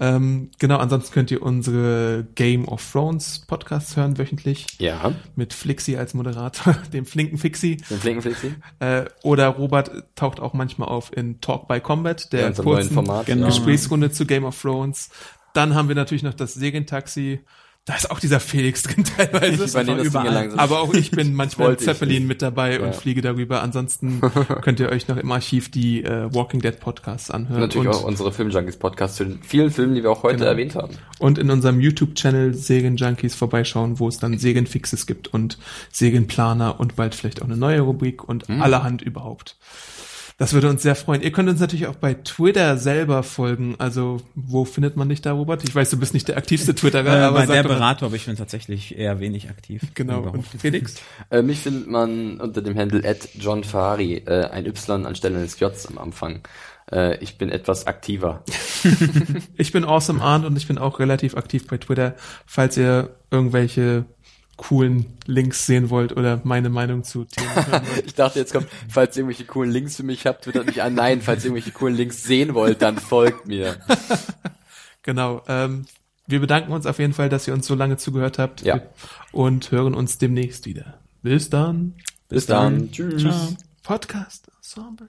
ähm, genau, ansonsten könnt ihr unsere Game of Thrones Podcasts hören wöchentlich Ja. mit Flixi als Moderator, dem flinken Fixi. Den flinken Flixi. Äh, oder Robert taucht auch manchmal auf in Talk by Combat, der Ja, unserem neuen kurzen Format. Genau. Gesprächsrunde zu Game of Thrones. Dann haben wir natürlich noch das Segentaxi. Da ist auch dieser Felix drin teilweise. Ich übernehme das langsam. Aber auch ich bin manchmal im Zeppelin mit dabei und Ja. fliege darüber. Ansonsten könnt ihr euch noch im Archiv die äh, Walking Dead Podcasts anhören. Natürlich und, auch unsere Filmjunkies Podcast zu den vielen Filmen, die wir auch heute Genau. erwähnt haben. und in unserem YouTube-Channel Segen Junkies vorbeischauen, wo es dann Segenfixes gibt und Segenplaner und bald vielleicht auch eine neue Rubrik und Mhm. allerhand überhaupt. Das würde uns sehr freuen. Ihr könnt uns natürlich auch bei Twitter selber folgen. Also, wo findet man dich da, Robert? Ich weiß, du bist nicht der aktivste Twitterer, Äh, aber bei der Beratung, aber ich bin tatsächlich eher wenig aktiv. Genau. Und nicht. Felix? Äh, mich findet man unter dem Handle at John Ferrari, äh, ein Y anstelle eines Js am Anfang. Äh, ich bin etwas aktiver. Ich bin Awesome Arndt und ich bin auch relativ aktiv bei Twitter. Falls ihr irgendwelche coolen Links sehen wollt oder meine Meinung zu Themen. Ich dachte, jetzt kommt, falls ihr irgendwelche coolen Links für mich habt, twittert mich an. Nein, falls ihr irgendwelche coolen Links sehen wollt, dann folgt mir. Genau. Ähm, wir bedanken uns auf jeden Fall, dass ihr uns so lange zugehört habt Ja. und hören uns demnächst wieder. Bis dann. Bis dann. Tschüss. Ciao. Podcast Ensemble.